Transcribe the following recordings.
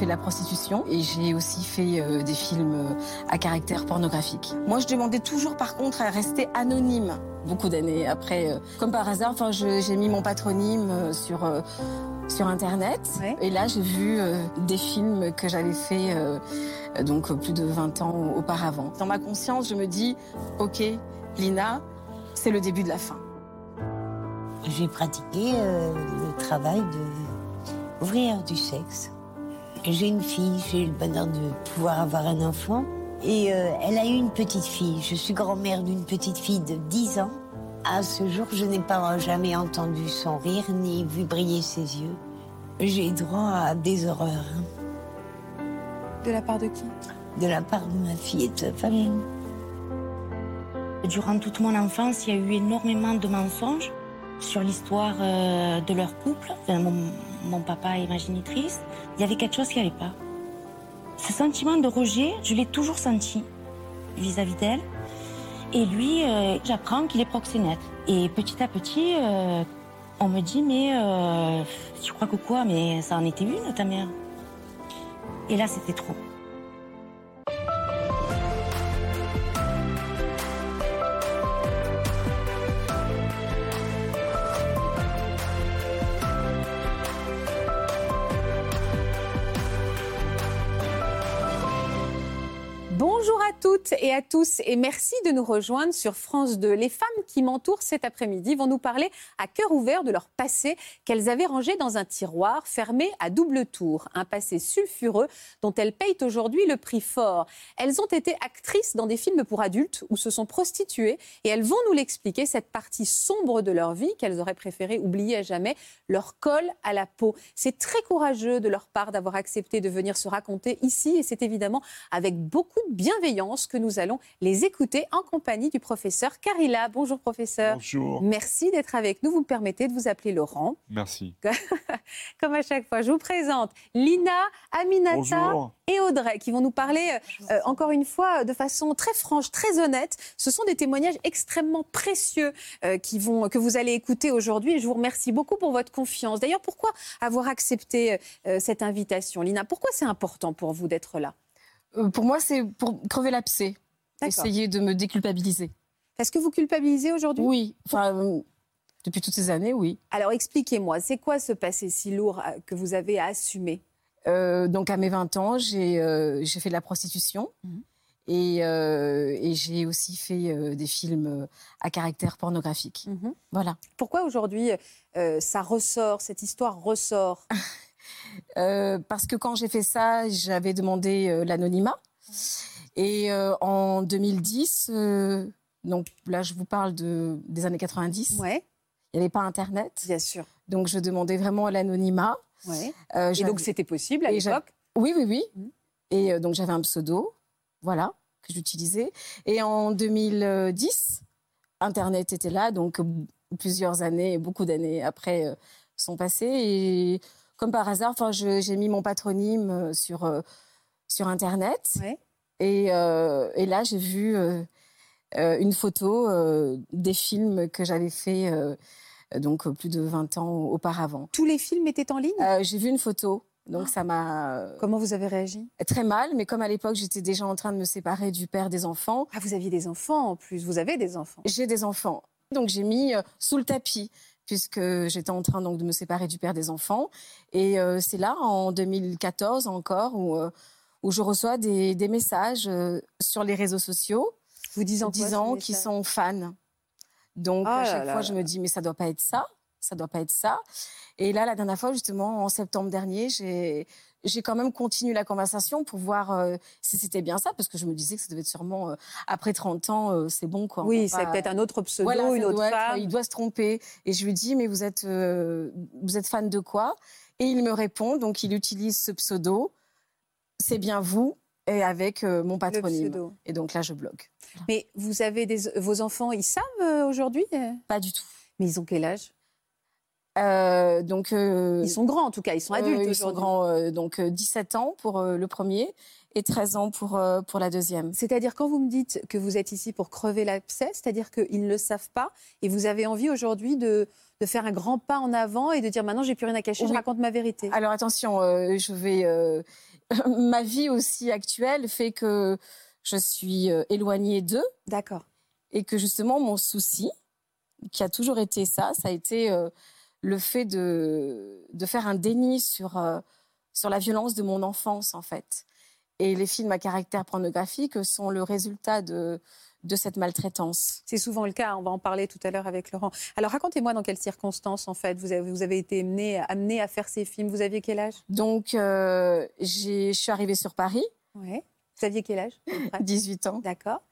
Fait de la prostitution et j'ai aussi fait euh, des films euh, à caractère pornographique. Moi, je demandais toujours, par contre, à rester anonyme. Beaucoup d'années après, euh, comme par hasard, enfin, j'ai mis mon patronyme euh, sur euh, sur internet. Ouais. Et là, j'ai vu euh, des films que j'avais fait euh, donc plus de 20 ans auparavant. Dans ma conscience, je me dis, ok, Lina, c'est le début de la fin. J'ai pratiqué euh, le travail de ouvrière du sexe. J'ai une fille, j'ai eu le bonheur de pouvoir avoir un enfant. Et euh, elle a eu une petite fille. Je suis grand-mère d'une petite fille de 10 ans. À ce jour, je n'ai pas jamais entendu son rire ni vu briller ses yeux. J'ai droit à des horreurs De la part de qui? De la part de ma fille et de sa famille. Durant toute mon enfance, il y a eu énormément de mensonges sur l'histoire euh, de leur couple. Enfin, mon, mon papa est ma génitrice. Il y avait quelque chose qui n'allait pas. Ce sentiment de rejet, je l'ai toujours senti vis-à-vis d'elle. Et lui, euh, j'apprends qu'il est proxénète. Et petit à petit, euh, on me dit, mais euh, tu crois que quoi? Mais ça en était une, ta mère. Et là, c'était trop. Toutes et à tous et merci de nous rejoindre sur France 2. Les femmes qui m'entourent cet après-midi vont nous parler à cœur ouvert de leur passé qu'elles avaient rangé dans un tiroir fermé à double tour. Un passé sulfureux dont elles payent aujourd'hui le prix fort. Elles ont été actrices dans des films pour adultes ou se sont prostituées et elles vont nous l'expliquer, cette partie sombre de leur vie qu'elles auraient préféré oublier à jamais, leur colle à la peau. C'est très courageux de leur part d'avoir accepté de venir se raconter ici et c'est évidemment avec beaucoup de bienveillance que nous allons les écouter en compagnie du professeur Carilla. Bonjour professeur. Bonjour. Merci d'être avec nous. Vous me permettez de vous appeler Laurent. Merci. Comme à chaque fois, je vous présente Lina, Aminata Bonjour. et Audrey qui vont nous parler, euh, encore une fois, de façon très franche, très honnête. Ce sont des témoignages extrêmement précieux euh, qui vont, que vous allez écouter aujourd'hui. Je vous remercie beaucoup pour votre confiance. D'ailleurs, pourquoi avoir accepté euh, cette invitation, Lina? Pourquoi c'est important pour vous d'être là? Euh, pour moi, c'est pour crever l'abcès, essayer de me déculpabiliser. Est-ce que vous culpabilisez aujourd'hui? Oui, enfin, euh, depuis toutes ces années, oui. Alors expliquez-moi, c'est quoi ce passé si lourd euh, que vous avez à assumer Euh, donc, à mes 20 ans, j'ai fait de la prostitution. Mhm. Et, euh, et j'ai aussi fait euh, des films à caractère pornographique. Voilà. Pourquoi aujourd'hui euh, ça ressort, cette histoire ressort? Euh, parce que quand j'ai fait ça, j'avais demandé euh, l'anonymat. Et euh, en 2010, euh, donc là, je vous parle de, des années 90, Ouais, il n'y avait pas Internet. bien sûr. Donc, je demandais vraiment l'anonymat. Ouais. Et donc c'était possible à l'époque Oui, oui, oui. Mhm. Et donc j'avais un pseudo, voilà, que j'utilisais. Et en 2010, Internet était là, donc plusieurs années, beaucoup d'années après sont passées. Et comme par hasard, enfin, j'ai mis mon patronyme euh, sur, euh, sur Internet. Ouais. Et, euh, et là, j'ai vu une photo des films que j'avais fait donc plus de 20 ans auparavant. Tous les films étaient en ligne? J'ai vu une photo, donc ça m'a Comment vous avez réagi? très mal, mais comme à l'époque j'étais déjà en train de me séparer du père des enfants, Ah, vous aviez des enfants en plus, vous avez des enfants. j'ai des enfants. Donc j'ai mis sous le tapis puisque j'étais en train donc de me séparer du père des enfants. Et euh, c'est là, en 2014 encore, où, euh, où je reçois des, des messages euh, sur les réseaux sociaux Vous disant disant qu'ils sont fans. Donc Ah à chaque là fois, là je me dis, mais ça doit pas être ça, ça doit pas être ça. Et là, la dernière fois, justement, en septembre dernier, j'ai j'ai quand même continué la conversation pour voir euh, si c'était bien ça, parce que je me disais que ça devait être sûrement, euh, après 30 ans, euh, c'est bon, quoi. Oui, c'est peut-être un autre pseudo, Voilà, une autre être- femme. il doit se tromper. Et je lui dis, mais vous êtes, vous êtes fan de quoi? Et il me répond, donc il utilise ce pseudo, c'est bien vous, et avec mon patronyme. Et donc là, je bloque. Mais vous avez des... vos enfants, ils savent aujourd'hui? Pas du tout. Mais ils ont quel âge? Euh, donc, euh, Ils sont grands en tout cas, ils sont adultes ils sont grands, euh, donc euh, 17 ans pour le premier et 13 ans pour, euh, pour la deuxième. C'est-à-dire quand vous me dites que vous êtes ici pour crever l'abcès, c'est-à-dire qu'ils ne le savent pas et vous avez envie aujourd'hui de, de faire un grand pas en avant et de dire maintenant j'ai plus rien à cacher, je Oui. raconte ma vérité. Alors attention, euh, je vais. euh, ma vie aussi actuelle fait que je suis éloignée d'eux D'accord. et que justement mon souci, qui a toujours été ça, ça a été le fait de, de faire un déni sur, euh, sur la violence de mon enfance en fait. Et les films à caractère pornographique sont le résultat de, de cette maltraitance. C'est souvent le cas, on va en parler tout à l'heure avec Laurent. Alors racontez-moi dans quelles circonstances en fait vous avez, vous avez été amené, amené à faire ces films. Vous aviez quel âge? Donc euh, j'ai- je suis arrivée sur Paris, Ouais. Vous aviez quel âge à peu près? 18 ans. D'accord.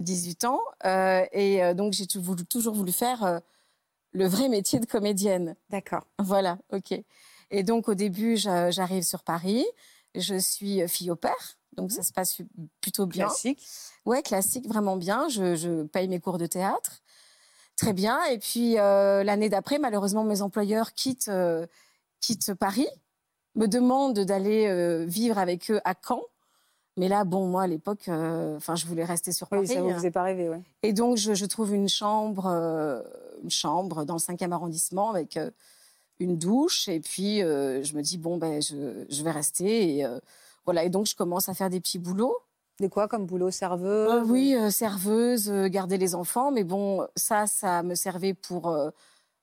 18 ans. euh, et euh, donc, j'ai toujours voulu faire le vrai métier de comédienne. D'accord. Voilà, ok. Et donc, au début, j'a- j'arrive sur Paris. Je suis fille au père. Donc, ça se passe plutôt bien. Classique. Ouais, classique, vraiment bien. Je, je paye mes cours de théâtre. Très bien. Et puis, euh, l'année d'après, malheureusement, mes employeurs quittent, euh, quittent Paris, me demandent d'aller euh, vivre avec eux à Caen. Mais là, bon, moi, à l'époque, euh, enfin, je voulais rester sur Paris. Oui, ça vous hein. faisait pas rêver, ouais. Et donc, je, je trouve une chambre, euh, une chambre dans le 5e arrondissement avec euh, une douche. Et puis, euh, je me dis, bon, ben, je, je vais rester. Et, euh, voilà. Et donc, je commence à faire des petits boulots. De quoi comme boulot serveur Euh, oui, euh, serveuse, euh, garder les enfants. Mais bon, ça, ça me servait pour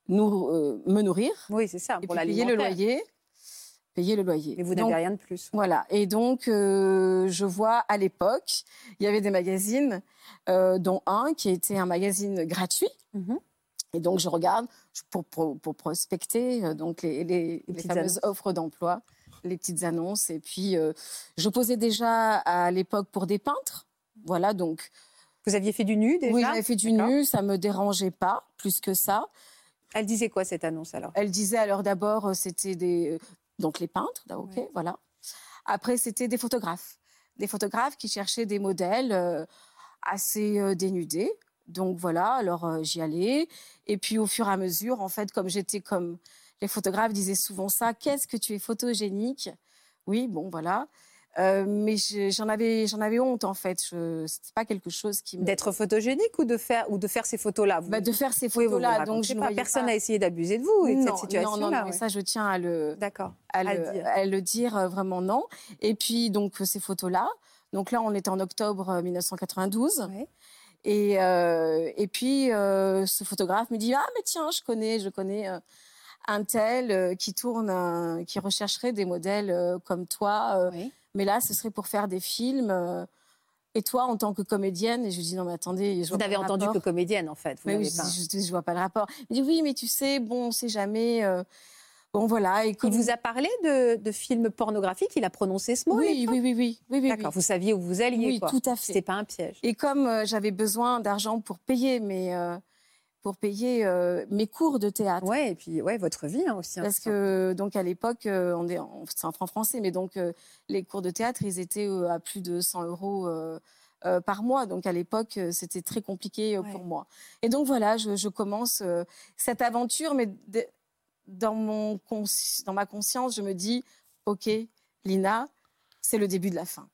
nous, me nourrir. Oui, c'est ça, Et pour puis payer le loyer. Payer le loyer. Mais vous n'avez rien de plus. voilà. Et donc, je vois à l'époque, il y avait des magazines, dont un qui était un magazine gratuit. Mhm. Et donc, je regarde pour, pour, pour prospecter euh, donc les, les, fameuses annonces. offres d'emploi, les petites annonces. Et puis, euh, je posais déjà à l'époque pour des peintres. Voilà, donc, Vous aviez fait du nu déjà oui, j'avais fait du nu, ça me dérangeait pas plus que ça. Elle disait quoi cette annonce alors? Elle disait alors d'abord, euh, c'était des. Donc les peintres, là, ok, Ouais. voilà. Après, c'était des photographes. Des photographes qui cherchaient des modèles assez dénudés. Donc voilà, alors euh, j'y allais. Et puis au fur et à mesure, en fait, comme j'étais comme. Les photographes disaient souvent ça qu'est-ce que tu es photogénique? Oui, bon, voilà. Euh, mais je- j'en avais, j'en avais honte, en fait. Ce n'était pas quelque chose qui me. D'être photogénique ou de faire, ou de faire ces photos-là? Vous- Bah, de faire ces photos-là. donc je pas. Personne pas- n'a essayé d'abuser de vous et de non, cette situation-là. non, non, non, ouais. ça je tiens à le, D'accord. à, à le, dire. à le dire euh, vraiment non. Et puis donc ces photos-là. Donc là on était en octobre euh, 1992. Ouais. Et, euh, et puis euh, ce photographe me dit ah mais tiens je connais je connais euh, un tel qui tourne un- qui rechercherait des modèles comme toi. Oui. mais là ce serait pour faire des films. et toi en tant que comédienne et je lui dis non mais attendez je Vous n'avez entendu rapport. que comédienne en fait. Vous Mais oui, je, pas- je dis, je vois pas le rapport. Il dit oui, mais tu sais, bon, on sait jamais. euh, bon, voilà. Et Il vous a parlé de, de films pornographiques Il a prononcé ce mot oui, oui, oui, oui, oui, oui, D'accord. oui. Vous saviez où vous alliez Oui, quoi. tout à C'était fait. pas un piège. Et comme euh, j'avais besoin d'argent pour payer mes, euh, pour payer euh, mes cours de théâtre. Ouais, et puis ouais, votre vie hein, aussi. hein, Parce que donc à l'époque, on est en, c'est en franc français, mais donc les cours de théâtre, ils étaient à plus de 100 euros euh, par mois. Donc à l'époque, euh, c'était très compliqué euh, pour moi. Et donc voilà, je, je commence cette aventure, mais de- dans mon consci- dans ma conscience, je me dis, ok, Lina, c'est le début de la fin.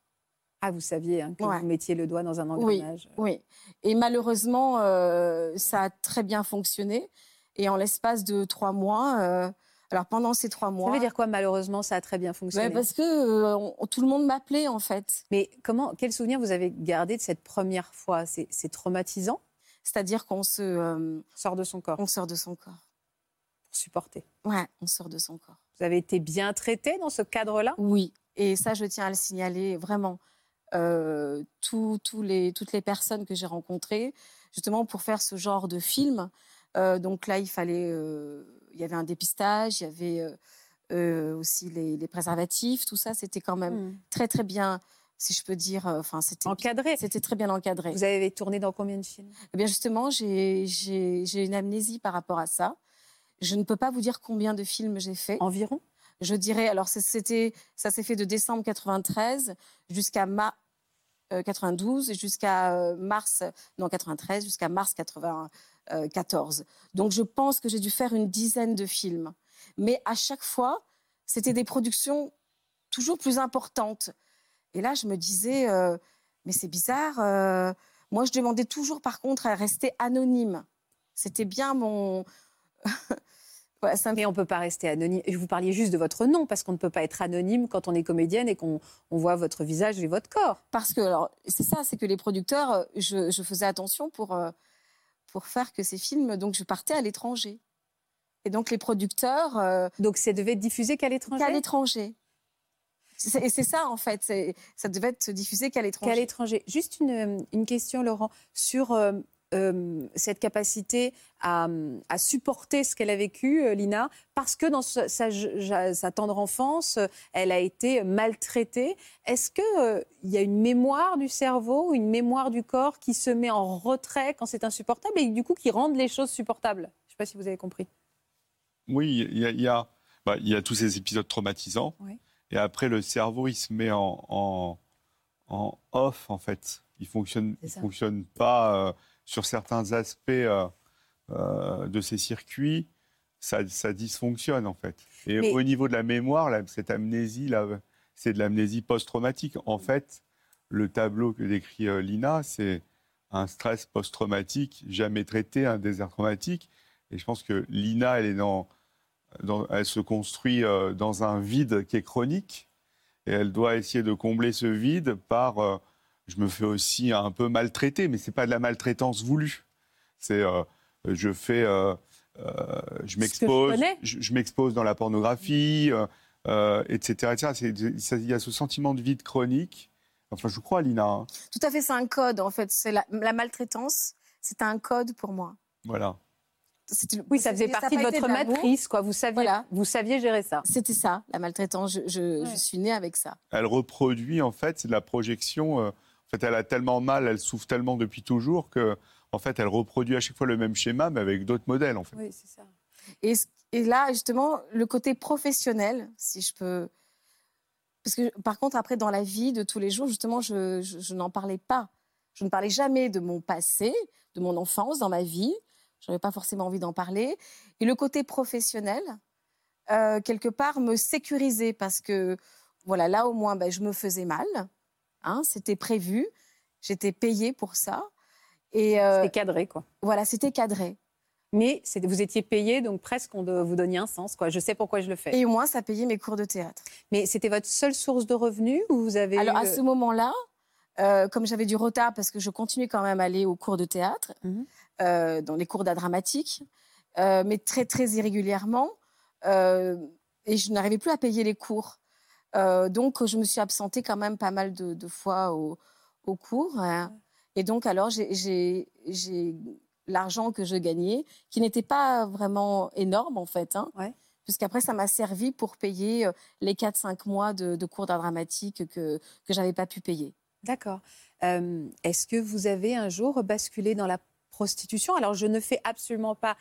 Ah, vous saviez hein, que Ouais. vous mettiez le doigt dans un Oui. engrenage. Oui. Et malheureusement, euh, ça a très bien fonctionné. Et en l'espace de trois mois, euh, alors pendant ces trois mois, Ça veut dire quoi Malheureusement, ça a très bien fonctionné? Ouais, parce que euh, on- tout le monde m'appelait en fait. Mais comment, quel souvenir vous avez gardé de cette première fois? C'est traumatisant? C'est-à-dire qu'on se, Sort de son corps on sort de son corps. Supporter. Ouais, on sort de son corps. Vous avez été bien traité dans ce cadre-là? Oui. Et ça, je tiens à le signaler vraiment. Euh, les, toutes les personnes que j'ai rencontrées, justement pour faire ce genre de film. Euh, donc là, il fallait, euh, il y avait un dépistage, il y avait aussi les, les préservatifs, tout ça, c'était quand même Hmm. très très bien, si je peux dire. Enfin, c'était Encadré. C'était très bien encadré. Vous avez tourné dans combien de films? Eh bien justement, j'ai une amnésie par rapport à ça. Je ne peux pas vous dire combien de films j'ai fait. Environ? Je dirais, alors c'était, ça s'est fait de décembre 93 jusqu'à mars 92 et jusqu'à euh, mars, non 93, jusqu'à mars 94. Donc je pense que j'ai dû faire une dizaine de films. Mais à chaque fois, c'était des productions toujours plus importantes. Et là, je me disais, euh, mais c'est bizarre. euh, moi, je demandais toujours, par contre, à rester anonyme. C'était bien mon. Voilà, ça me Mais on ne peut pas rester anonyme. Vous parliez juste de votre nom, parce qu'on ne peut pas être anonyme quand on est comédienne et qu'on on voit votre visage et votre corps. Parce que, alors, c'est ça, c'est que les producteurs, euh, je, je faisais attention pour, euh, pour faire que ces films, donc je partais à l'étranger. Et donc les producteurs, euh, Donc ça devait être diffusé qu'à l'étranger? Qu'à l'étranger. Et c'est ça, en fait, ça devait être diffusé qu'à Qu'à l'étranger. l'étranger. Juste une, une question, Laurent, sur euh, euh, cette capacité à, à supporter ce qu'elle a vécu, euh, Lina, parce que dans sa, sa- ja- sa tendre enfance, euh, elle a été maltraitée. Est-ce qu'il y a une mémoire du cerveau, une mémoire du corps qui se met en retrait quand c'est insupportable et du coup qui rendent les choses supportables? Je ne sais pas si vous avez compris. Oui, il y a, il y, a, bah, il y a tous ces épisodes traumatisants. Oui. Et après, le cerveau, il se met en, en, en off, en fait. Il fonctionne, il ça. fonctionne pas euh, sur certains aspects euh, euh, de ces circuits. Ça, ça dysfonctionne, en fait. Et Mais- au niveau de la mémoire, là, cette amnésie, là, c'est de l'amnésie post-traumatique. En fait, le tableau que décrit euh, Lina, c'est un stress post-traumatique jamais traité, un désert traumatique. Et je pense que Lina, elle est dans, dans- elle se construit dans un vide qui est chronique, et elle doit essayer de combler ce vide par. Je me fais aussi un peu maltraiter, mais c'est pas de la maltraitance voulue. C'est euh, je fais, euh, euh, je m'expose, je, je m'expose dans la pornographie, euh, euh, etc., etc. Il y a ce sentiment de vide chronique. Enfin, je crois, Lina. hein. Tout à fait, c'est un code, en fait. C'est la, la maltraitance, c'est un code pour moi. Voilà. Oui, ça faisait partie de votre matrice, quoi. Vous saviez, Voilà. vous saviez gérer ça. C'était ça, la maltraitance. Je, je- Ouais. je suis née avec ça. elle reproduit en fait, c'est de la projection. Elle a tellement mal, elle souffre tellement depuis toujours que, en fait, elle reproduit à chaque fois le même schéma, mais avec d'autres modèles, en fait. Oui, c'est ça. Et, là, justement, le côté professionnel, si je peux. Parce que, par contre, après, dans la vie de tous les jours, justement, je n'en parlais pas. Je ne parlais jamais de mon passé, de mon enfance dans ma vie. Je n'avais pas forcément envie d'en parler. Et le côté professionnel, euh, quelque part, me sécurisait parce que, voilà, là, au moins, ben, je me faisais mal. Hein, C'était prévu. J'étais payée pour ça. Et euh, C'était cadré, quoi. voilà, c'était cadré. Mais vous étiez payé, donc presque on de- vous donniez un sens. Quoi. Je sais pourquoi je le fais. Et au moins, ça payait mes cours de théâtre. Mais c'était votre seule source de revenus ou vous avez Alors, eu, à euh, ce moment-là, euh, comme j'avais du retard parce que je continuais quand même à aller aux cours de théâtre, Mhm. euh, dans les cours d'art dramatique, mais très, très irrégulièrement, et je n'arrivais plus à payer les cours. Euh, donc, je me suis absentée quand même pas mal de, de fois au- cours. hein. Et donc, alors, j'ai- l'argent que je gagnais, qui n'était pas vraiment énorme, en fait. Hein, Ouais. Puisqu'après, ça m'a servi pour payer euh, les 4-5 mois de, de cours d'art dramatique que, je n'avais pas pu payer. D'accord. Euh, Est-ce que vous avez un jour basculé dans la prostitution? Alors, je ne fais absolument pas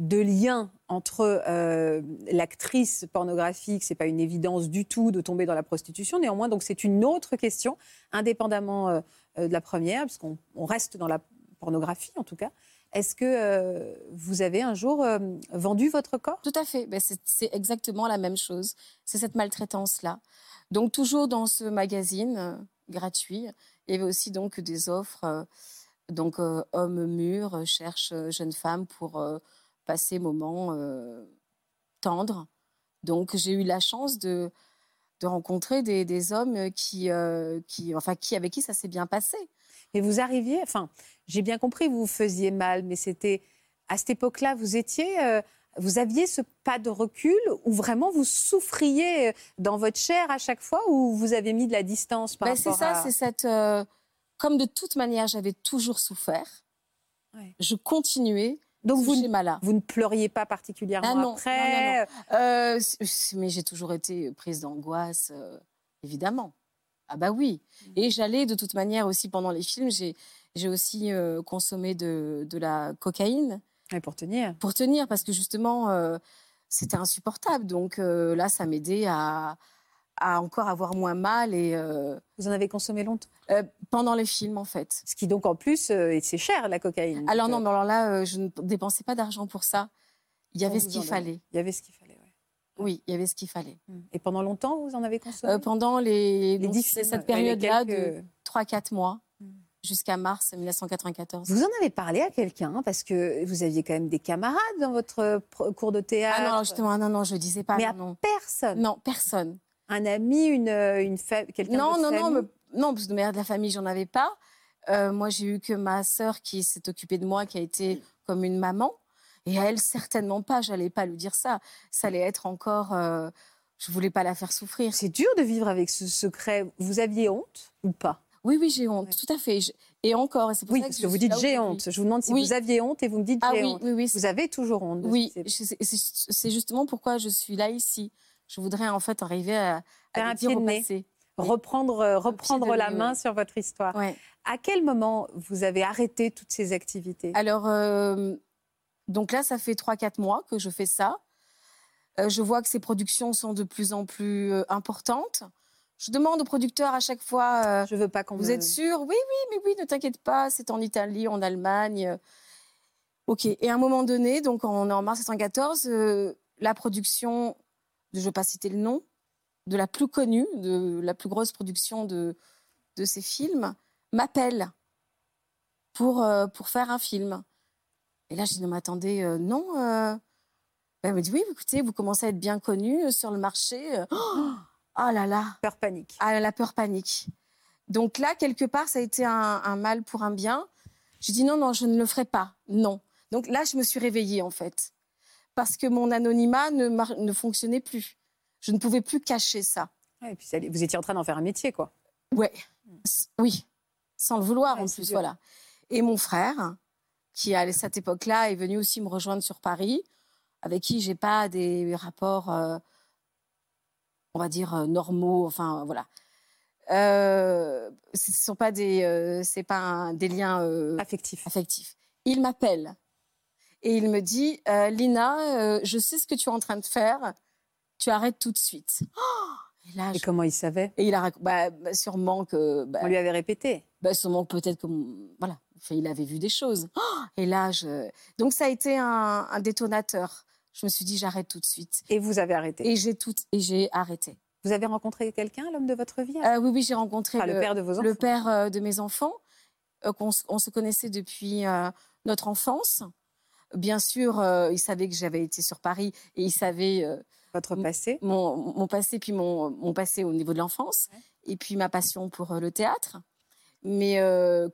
de lien entre euh, l'actrice pornographique, c'est pas une évidence du tout de tomber dans la prostitution. Néanmoins, donc c'est une autre question, indépendamment euh, euh, de la première, parce qu'on on reste dans la pornographie en tout cas. Est-ce que vous avez un jour vendu votre corps? Tout à fait. Ben, c'est- exactement la même chose. C'est cette maltraitance-là. Donc, toujours dans ce magazine gratuit, il y avait aussi donc des offres. donc, euh, cherchent euh, jeunes femmes pour passer moments euh, tendres. Donc, j'ai eu la chance de, de rencontrer des, des hommes qui, euh, qui, enfin, qui, avec qui ça s'est bien passé. Et vous arriviez, enfin, j'ai bien compris, vous vous faisiez mal, mais c'était à cette époque-là, vous étiez, euh, vous aviez ce pas de recul où vraiment vous souffriez dans votre chair à chaque fois ou vous avez mis de la distance par Ben, c'est rapport ça, à... c'est cette. euh, comme de toute manière, j'avais toujours souffert. Ouais. Je continuais Donc vous, ne- schéma-là. vous ne pleuriez pas particulièrement Ah non, après Euh, c- c- mais j'ai toujours été prise d'angoisse, euh, évidemment. Ah bah oui. Mmh. Et j'allais de toute manière aussi pendant les films, j'ai j'ai aussi euh, consommé de, de la cocaïne Et pour tenir. pour tenir parce que justement euh, c'était insupportable. Donc euh, là, ça m'aidait à, à encore avoir moins mal et euh, Vous en avez consommé longtemps? euh, pendant les films en fait. Ce qui donc en plus, euh, c'est cher la cocaïne. Alors non, mais alors là, euh, je ne dépensais pas d'argent pour ça. Il y avait ce qu'il fallait. Il y avait ce qu'il fallait, ouais. Oui, il y avait ce qu'il fallait. Et pendant longtemps, vous en avez consommé? Euh, pendant les, Les donc, dix c'est films, cette période-là quelques- de 3-4 mois Mm. jusqu'à mars 1994. Vous en avez parlé à quelqu'un hein, parce que vous aviez quand même des camarades dans votre euh, cours de théâtre? Ah non, non, justement, non, non, je disais pas. Mais non, à non. personne? non, personne. Un ami, une, euh, une fa- quelqu'un Non, de non, votre non, famille? me- non, parce que de mère de la famille, j'en avais pas. Euh, moi, j'ai eu que ma sœur qui s'est occupée de moi, qui a été comme une maman. Et à elle, certainement pas. J'allais pas lui dire ça. Ça allait être encore. euh, je voulais pas la faire souffrir. C'est dur de vivre avec ce secret. Vous aviez honte ou pas? Oui, oui, j'ai honte, Ouais. tout à fait. Je- Et encore, c'est pour Oui, ça que parce que vous dites j'ai honte. Je vous demande si Oui. vous aviez honte et vous me dites Ah j'ai oui, honte. oui. Vous avez toujours honte. Oui, c'est justement pourquoi je suis là ici. Je voudrais en fait arriver à, à un dire au passé. reprendre, euh, reprendre la main sur votre histoire. Ouais. À quel moment vous avez arrêté toutes ces activités? Alors, euh, donc là, ça fait 3-4 mois que je fais ça. Euh, je vois que ces productions sont de plus en plus importantes. Je demande aux producteurs à chaque fois, Je veux pas qu'on vous me- êtes sûr? Oui, oui, mais oui, ne t'inquiète pas, c'est en Italie, en Allemagne. Ok, et à un moment donné, donc on est en mars 1914, euh, la production, je ne vais pas citer le nom, de la plus connue, de la plus grosse production de, de ces films, m'appelle pour, euh, pour faire un film. Et là, je dis, non, mais attendez, euh, non. euh. Elle me dit, oui, écoutez, vous commencez à être bien connu sur le marché. Oh, ah là là, peur panique. ah, la peur panique. Donc là, quelque part, ça a été un, un mal pour un bien. J'ai dit non, non, je ne le ferai pas. Non. Donc là, je me suis réveillée, en fait. Parce que mon anonymat ne, fonctionnait plus. Je ne pouvais plus cacher ça. Ouais, et puis vous étiez en train d'en faire un métier, quoi. Ouais. S- Oui. Sans le vouloir, Ouais, en plus, voilà. Et mon frère, qui à cette époque-là est venu aussi me rejoindre sur Paris, avec qui j'ai pas des rapports, euh, on va dire, euh, normaux, enfin, voilà. Euh, ce ne sont pas des, euh, c'est pas un- des liens euh, Affectif. affectif. Il m'appelle et il me dit euh, Lina, euh, je sais ce que tu es en train de faire. Tu arrêtes tout de suite. Oh et là, Et je- comment il savait? Et il a bah, bah, sûrement que bah, On lui avait répété. bah, sûrement que peut-être que voilà, enfin, il avait vu des choses. Oh et là, je... donc ça a été un, un détonateur. Je me suis dit j'arrête tout de suite Et vous avez arrêté? et j'ai tout et j'ai arrêté. Vous avez rencontré quelqu'un, l'homme de votre vie? Euh, oui, oui, j'ai rencontré Enfin, le, père de vos enfants le père euh, de mes enfants, qu'on s- on se connaissait depuis notre enfance. Bien sûr, euh, il savait que j'avais été sur Paris et il savait euh, Votre passé mon, mon passé, puis mon, mon passé au niveau de l'enfance, et puis ma passion pour euh, le théâtre. Mais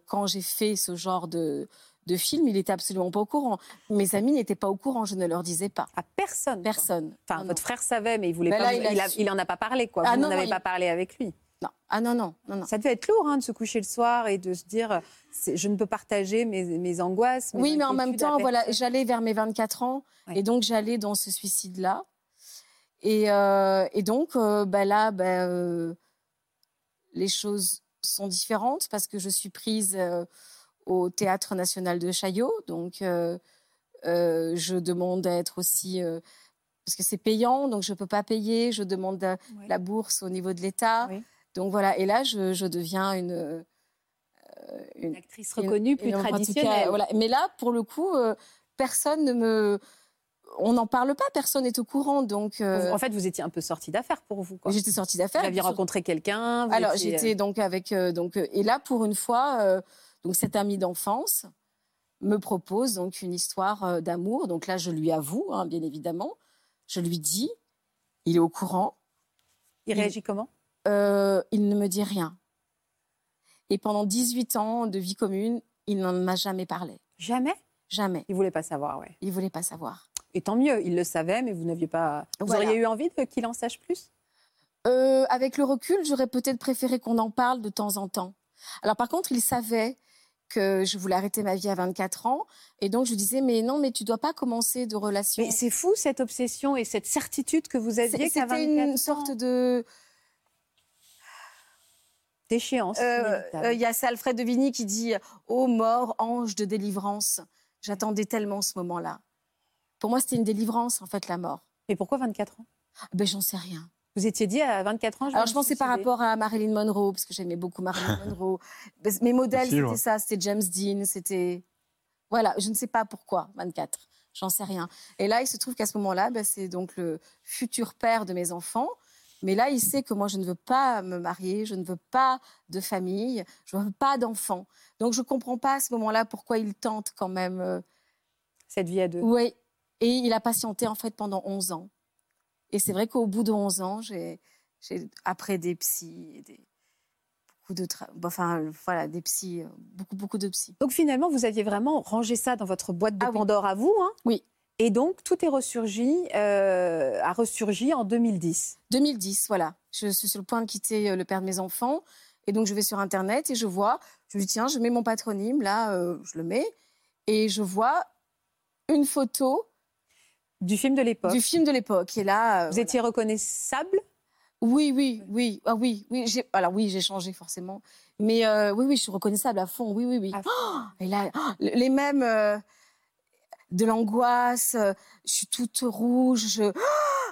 quand j'ai fait ce genre de, de film, il n'était absolument pas au courant. Mes amis n'étaient pas au courant, je ne leur disais pas. À personne. quoi. Personne. Enfin, votre frère savait, mais il voulait Ben pas. là, il a il, a- su. il en a pas parlé, quoi. Ah vous non, n'avez non, pas parlé avec lui. Non. Ah non, non, non, non. Ça devait être lourd hein, de se coucher le soir et de se dire euh, je ne peux partager mes, mes angoisses. mes Oui, mais en même temps, voilà, j'allais vers mes 24 ans, Ouais. et donc j'allais dans ce suicide-là. Et, euh, et donc, euh, bah là, bah, euh, les choses sont différentes parce que je suis prise au Théâtre national de Chaillot. Donc, je demande à être aussi. parce que c'est payant, donc je ne peux pas payer. Je demande la bourse au niveau de l'État. Oui. Donc voilà, et là, je, je deviens une. euh, une Une actrice reconnue, plus tout cas, traditionnelle. voilà. Mais là, pour le coup, euh, personne ne me. On n'en parle pas, personne n'est au courant. Donc, euh, En fait, vous étiez un peu sortie d'affaires pour vous. J'étais sortie Vous d'affaires. aviez Sur- rencontré quelqu'un. vous Alors, étiez, j'étais donc avec. euh, donc, et là, pour une fois, donc cet ami d'enfance me propose donc une histoire d'amour. Donc là, je lui avoue, hein, bien évidemment. Je lui dis, il est au courant. Il réagit comment? Euh, il ne me dit rien. Et pendant 18 ans de vie commune, il n'en m'a jamais parlé. Jamais? Jamais. Il voulait pas savoir, ouais. Il voulait pas savoir. Et tant mieux, il le savait, mais vous n'aviez pas. Vous Voilà. auriez eu envie qu'il en sache plus? Euh, avec le recul, j'aurais peut-être préféré qu'on en parle de temps en temps. Alors par contre, il savait que je voulais arrêter ma vie à 24 ans. Et donc je lui disais, mais non, mais tu dois pas commencer de relation. Mais c'est fou cette obsession et cette certitude que vous aviez qu'à 24 C'était une ans. sorte de... d'échéance. Euh, euh, Il y a ça Alfred de Vigny qui dit « Ô mort, ange de délivrance ». J'attendais tellement ce moment-là. Pour moi, c'était une délivrance, en fait, la mort. Mais pourquoi 24 ans? Ben, j'en sais rien. Vous étiez dit à 24 ans. vais Alors, je pensais par rapport à Marilyn Monroe, parce que j'aimais beaucoup Marilyn Monroe. Ben, Mes modèles, c'était ça, c'était James Dean, c'était... Voilà, je ne sais pas pourquoi, 24. J'en sais rien. Et là, il se trouve qu'à ce moment-là, bah, c'est donc le futur père de mes enfants. Mais là, il sait que moi, je ne veux pas me marier, je ne veux pas de famille, je ne veux pas d'enfants. Donc, je ne comprends pas à ce moment-là pourquoi il tente quand même. euh, Cette vie à deux. Oui. Et il a patienté en fait pendant 11 ans. Et c'est vrai qu'au bout de 11 ans, j'ai, après des psys, et des, beaucoup de, tra- enfin voilà, des psys, euh, beaucoup beaucoup de psys. Donc finalement, vous aviez vraiment rangé ça dans votre boîte de Ah oui. Pandore à vous. Hein? Oui. Et donc, tout est ressurgi, euh, a ressurgi en 2010. 2010, voilà. Je suis sur le point de quitter euh, le père de mes enfants. Et donc, je vais sur Internet et je vois, je me dis, tiens, je mets mon patronyme, là, euh, je le mets. Et je vois une photo Du film de l'époque. du film de l'époque. Et là, euh, Vous étiez reconnaissable? Oui, oui, oui. Ah oui, oui. J'ai... Alors oui, j'ai changé forcément. Mais euh, oui, oui, je suis reconnaissable à fond. Oui, oui, oui. Oh, et là, oh, les mêmes de l'angoisse. euh, je suis toute rouge. Je...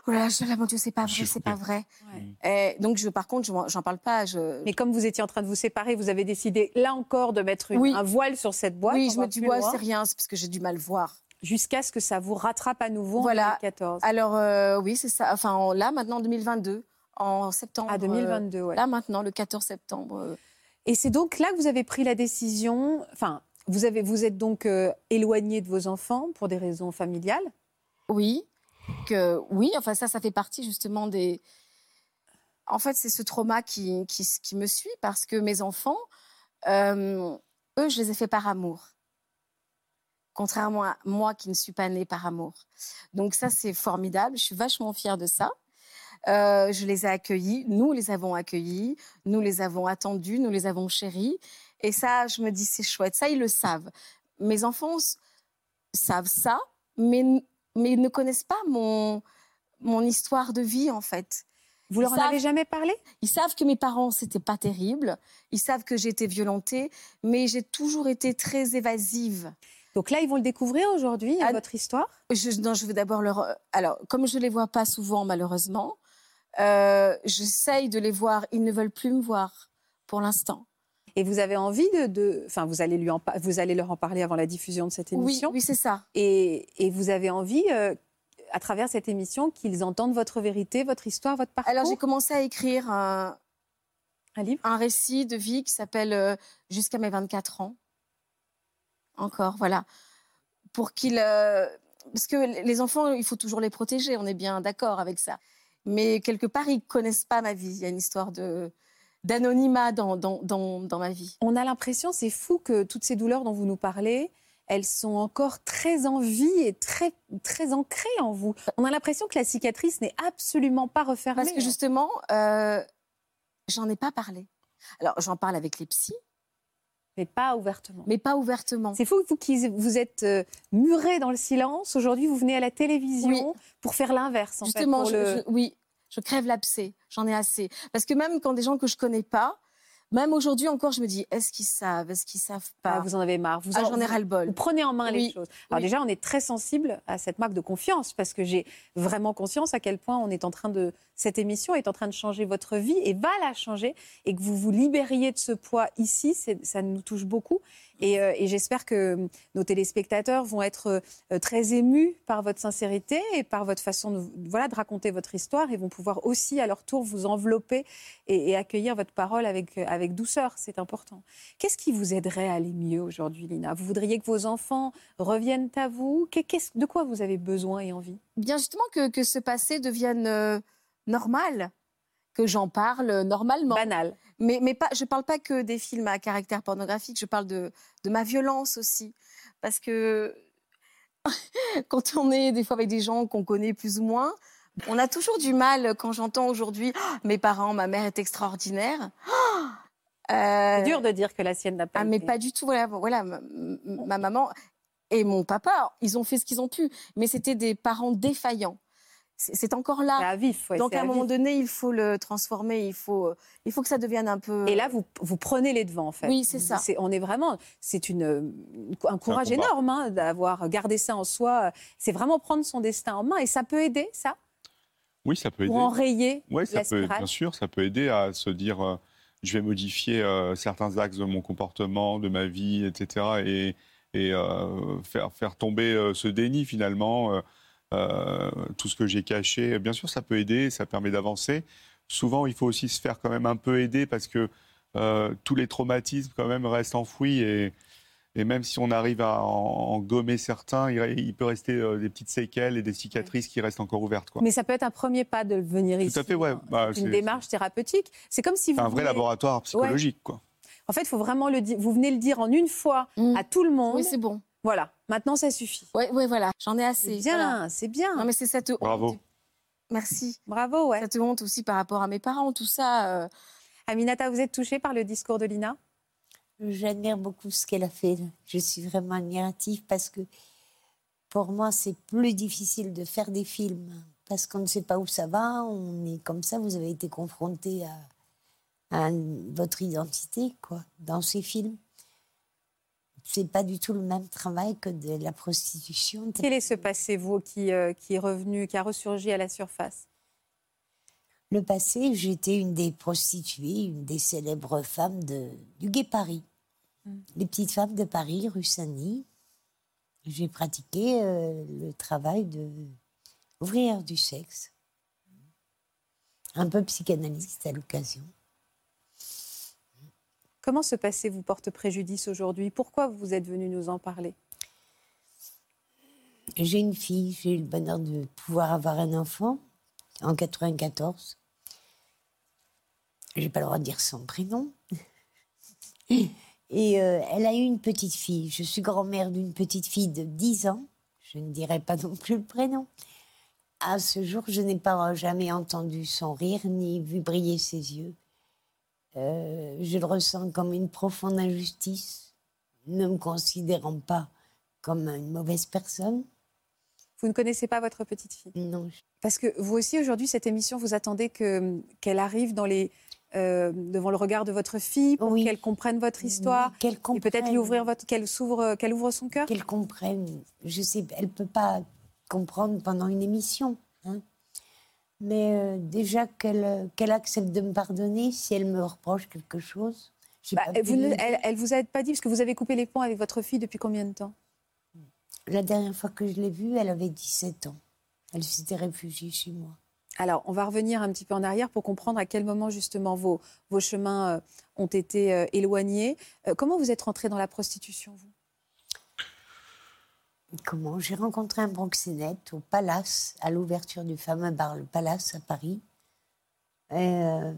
Oh là là, je... là, mon Dieu, c'est pas vrai, c'est pas vrai. Ouais. Et donc, je, par contre, j'en parle pas. Je... Mais comme vous étiez en train de vous séparer, vous avez décidé, là encore, de mettre une- Oui. un voile sur cette boîte. oui, on je me dis, ouais, c'est rien, c'est parce que j'ai du mal voir. Jusqu'à ce que ça vous rattrape à nouveau Voilà. en 2014. Alors, euh, oui, c'est ça. Enfin, en- là, maintenant, en 2022, en septembre. À euh, 2022, ouais. Là, maintenant, le 14 septembre. euh, Et c'est donc là que vous avez pris la décision, enfin, vous, êtes donc euh, éloigné de vos enfants pour des raisons familiales? Oui, oui, enfin ça, ça fait partie justement des. En fait, c'est ce trauma qui me suit parce que mes enfants, euh, eux, je les ai faits par amour. Contrairement à moi qui ne suis pas née par amour. Donc ça, c'est formidable. Je suis vachement fière de ça. Euh, je les ai accueillis, nous les avons accueillis, nous les avons attendus, nous les avons chéris. Et ça, je me dis, c'est chouette. Ça, ils le savent. Mes enfants savent ça, mais, mais ils ne connaissent pas mon, mon histoire de vie, en fait. Vous leur en savent- avez jamais parlé? Ils savent que mes parents, c'était pas terrible. Ils savent que j'ai été violentée, mais j'ai toujours été très évasive. Donc là, ils vont le découvrir aujourd'hui, Ah, votre histoire? Je, non, je veux d'abord leur. Alors, comme je les vois pas souvent, malheureusement, euh, j'essaye de les voir. Ils ne veulent plus me voir pour l'instant. Et vous avez envie de, enfin, vous allez lui en, pa- vous allez leur en parler avant la diffusion de cette Oui, émission. oui, c'est ça. Et, et vous avez envie, euh, à travers cette émission, qu'ils entendent votre vérité, votre histoire, votre parcours? Alors, j'ai commencé à écrire un, un livre? un récit de vie qui s'appelle euh, Jusqu'à mes 24 ans. Encore, voilà. Pour qu'ils. euh, parce que les enfants, il faut toujours les protéger, on est bien d'accord avec ça. Mais quelque part, ils connaissent pas ma vie. Il y a une histoire de d'anonymat dans, dans, dans, dans ma vie. On a l'impression, c'est fou que toutes ces douleurs dont vous nous parlez, elles sont encore très en vie et très, très ancrées en vous. On a l'impression que la cicatrice n'est absolument pas refermée. Parce que justement, euh, j'en ai pas parlé. Alors, j'en parle avec les psys, Mais pas ouvertement. mais pas ouvertement. C'est fou, vous qui vous êtes euh, muré dans le silence, aujourd'hui vous venez à la télévision Oui. pour faire l'inverse. fait, Justement, pour je- le- je- oui, je crève l'abcès. J'en ai assez. Parce que même quand des gens que je connais pas, même aujourd'hui encore, je me dis, est-ce qu'ils savent, est-ce qu'ils savent Ah, pas? vous en avez marre. Vous, Ah, en- ai vous- ras-le-bol. Vous prenez en main les choses. Alors Oui. déjà, on est très sensible à cette marque de confiance parce que j'ai vraiment conscience à quel point on est en train de cette émission est en train de changer votre vie et va la changer et que vous vous libériez de ce poids ici, ça nous touche beaucoup. Et, euh, et j'espère que nos téléspectateurs vont être euh, très émus par votre sincérité et par votre façon de, voilà, de raconter votre histoire et vont pouvoir aussi à leur tour vous envelopper et, accueillir votre parole avec, avec douceur. C'est important. Qu'est-ce qui vous aiderait à aller mieux aujourd'hui, Lina? Vous voudriez que vos enfants reviennent à vous? De quoi vous avez besoin et envie? Bien justement que, que ce passé devienne euh, normal, que j'en parle euh, normalement. Banal. Mais, mais pas, je ne parle pas que des films à caractère pornographique, je parle de, de ma violence aussi. Parce que quand on est des fois avec des gens qu'on connaît plus ou moins, on a toujours du mal quand j'entends aujourd'hui Ah, mes parents, ma mère est extraordinaire. Ah, C'est Euh, dur de dire que la sienne n'a pas ah, mais été. pas du tout. Voilà, voilà ma, m- ma maman et mon papa, ils ont fait ce qu'ils ont pu, mais c'était des parents défaillants. C'est encore là. à vif. ouais, Donc à un à moment vif. donné, il faut le transformer, il faut, euh, il faut que ça devienne un peu. Et là, vous, vous prenez les devants, en fait. Oui, c'est ça. on est vraiment, c'est une, une- un courage énorme hein, d'avoir gardé ça en soi. C'est vraiment prendre son destin en main, et ça peut aider, ça, Oui, ça peut aider. pour enrayer Oui, ça la peut, spirale. bien sûr, ça peut aider à se dire euh, je vais modifier euh, certains axes de mon comportement, de ma vie, etc. Et, et euh, faire, faire tomber euh, ce déni finalement, euh, tout ce que j'ai caché. Bien sûr, ça peut aider, ça permet d'avancer. Souvent, il faut aussi se faire quand même un peu aider parce que tous les traumatismes quand même restent enfouis et, et même si on arrive à en, gommer certains, il, peut rester des petites séquelles et des cicatrices qui restent encore ouvertes. Quoi. Mais ça peut être un premier pas de venir ici. Tout à fait, ouais. Bah, une démarche thérapeutique. C'est comme si vous. Un vrai laboratoire psychologique, quoi. En fait, il faut vraiment le dire. Vous venez le dire en une fois mm. à tout le monde. Oui, c'est bon. Voilà. Maintenant, ça suffit. Oui, ouais, voilà. J'en ai assez. C'est bien, c'est bien. Non, mais c'est cette Bravo. Merci. Bravo, ouais. Cette honte aussi par rapport à mes parents, tout ça. Euh. Aminata, vous êtes touchée par le discours de Lina? J'admire beaucoup ce qu'elle a fait. Je suis vraiment admirative parce que pour moi, c'est plus difficile de faire des films parce qu'on ne sait pas où ça va. On est comme ça. Vous avez été confronté à votre identité quoi, dans ces films. C'est pas du tout le même travail que de la prostitution. Quel est ce passé, vous, qui, euh, qui est revenu, qui a ressurgi à la surface? Le passé, j'étais une des prostituées, une des célèbres femmes de, du Gay Paris. Hmm. Les petites femmes de Paris, rue Saint-Denis. J'ai pratiqué euh, le travail de ouvrir du sexe. Un peu psychanalyste à l'occasion. Comment ce passé vous porte préjudice aujourd'hui? Pourquoi vous êtes venu nous en parler? J'ai une fille, j'ai eu le bonheur de pouvoir avoir un enfant en 94. J'ai pas le droit de dire son prénom. Et euh, elle a eu une petite fille. Je suis grand-mère d'une petite fille de 10 ans. Je ne dirai pas non plus le prénom. À ce jour, je n'ai pas jamais entendu son rire ni vu briller ses yeux. Euh, je le ressens comme une profonde injustice, ne me considérant pas comme une mauvaise personne. Vous ne connaissez pas votre petite fille? Non. Parce que vous aussi, aujourd'hui, cette émission, vous attendez qu'elle arrive dans les, euh, devant le regard de votre fille pour qu'elle comprenne votre histoire qu'elle et peut-être lui ouvrir votre qu'elle s'ouvre qu'elle ouvre son cœur? Qu'elle comprenne. Je sais elle peut pas comprendre pendant une émission mais euh, déjà qu'elle qu'elle accepte de me pardonner si elle me reproche quelque chose. Bah, vous elle, elle vous a pas dit, parce que vous avez coupé les ponts avec votre fille depuis combien de temps? La dernière fois que je l'ai vue, elle avait 17 ans. Elle s'était réfugiée chez moi. Alors, on va revenir un petit peu en arrière pour comprendre à quel moment justement vos, vos chemins euh, ont été euh, éloignés. comment vous êtes rentrée dans la prostitution, vous? Comment J'ai rencontré un proxénète au Palace, à l'ouverture du fameux bar Le Palace à Paris. Euh,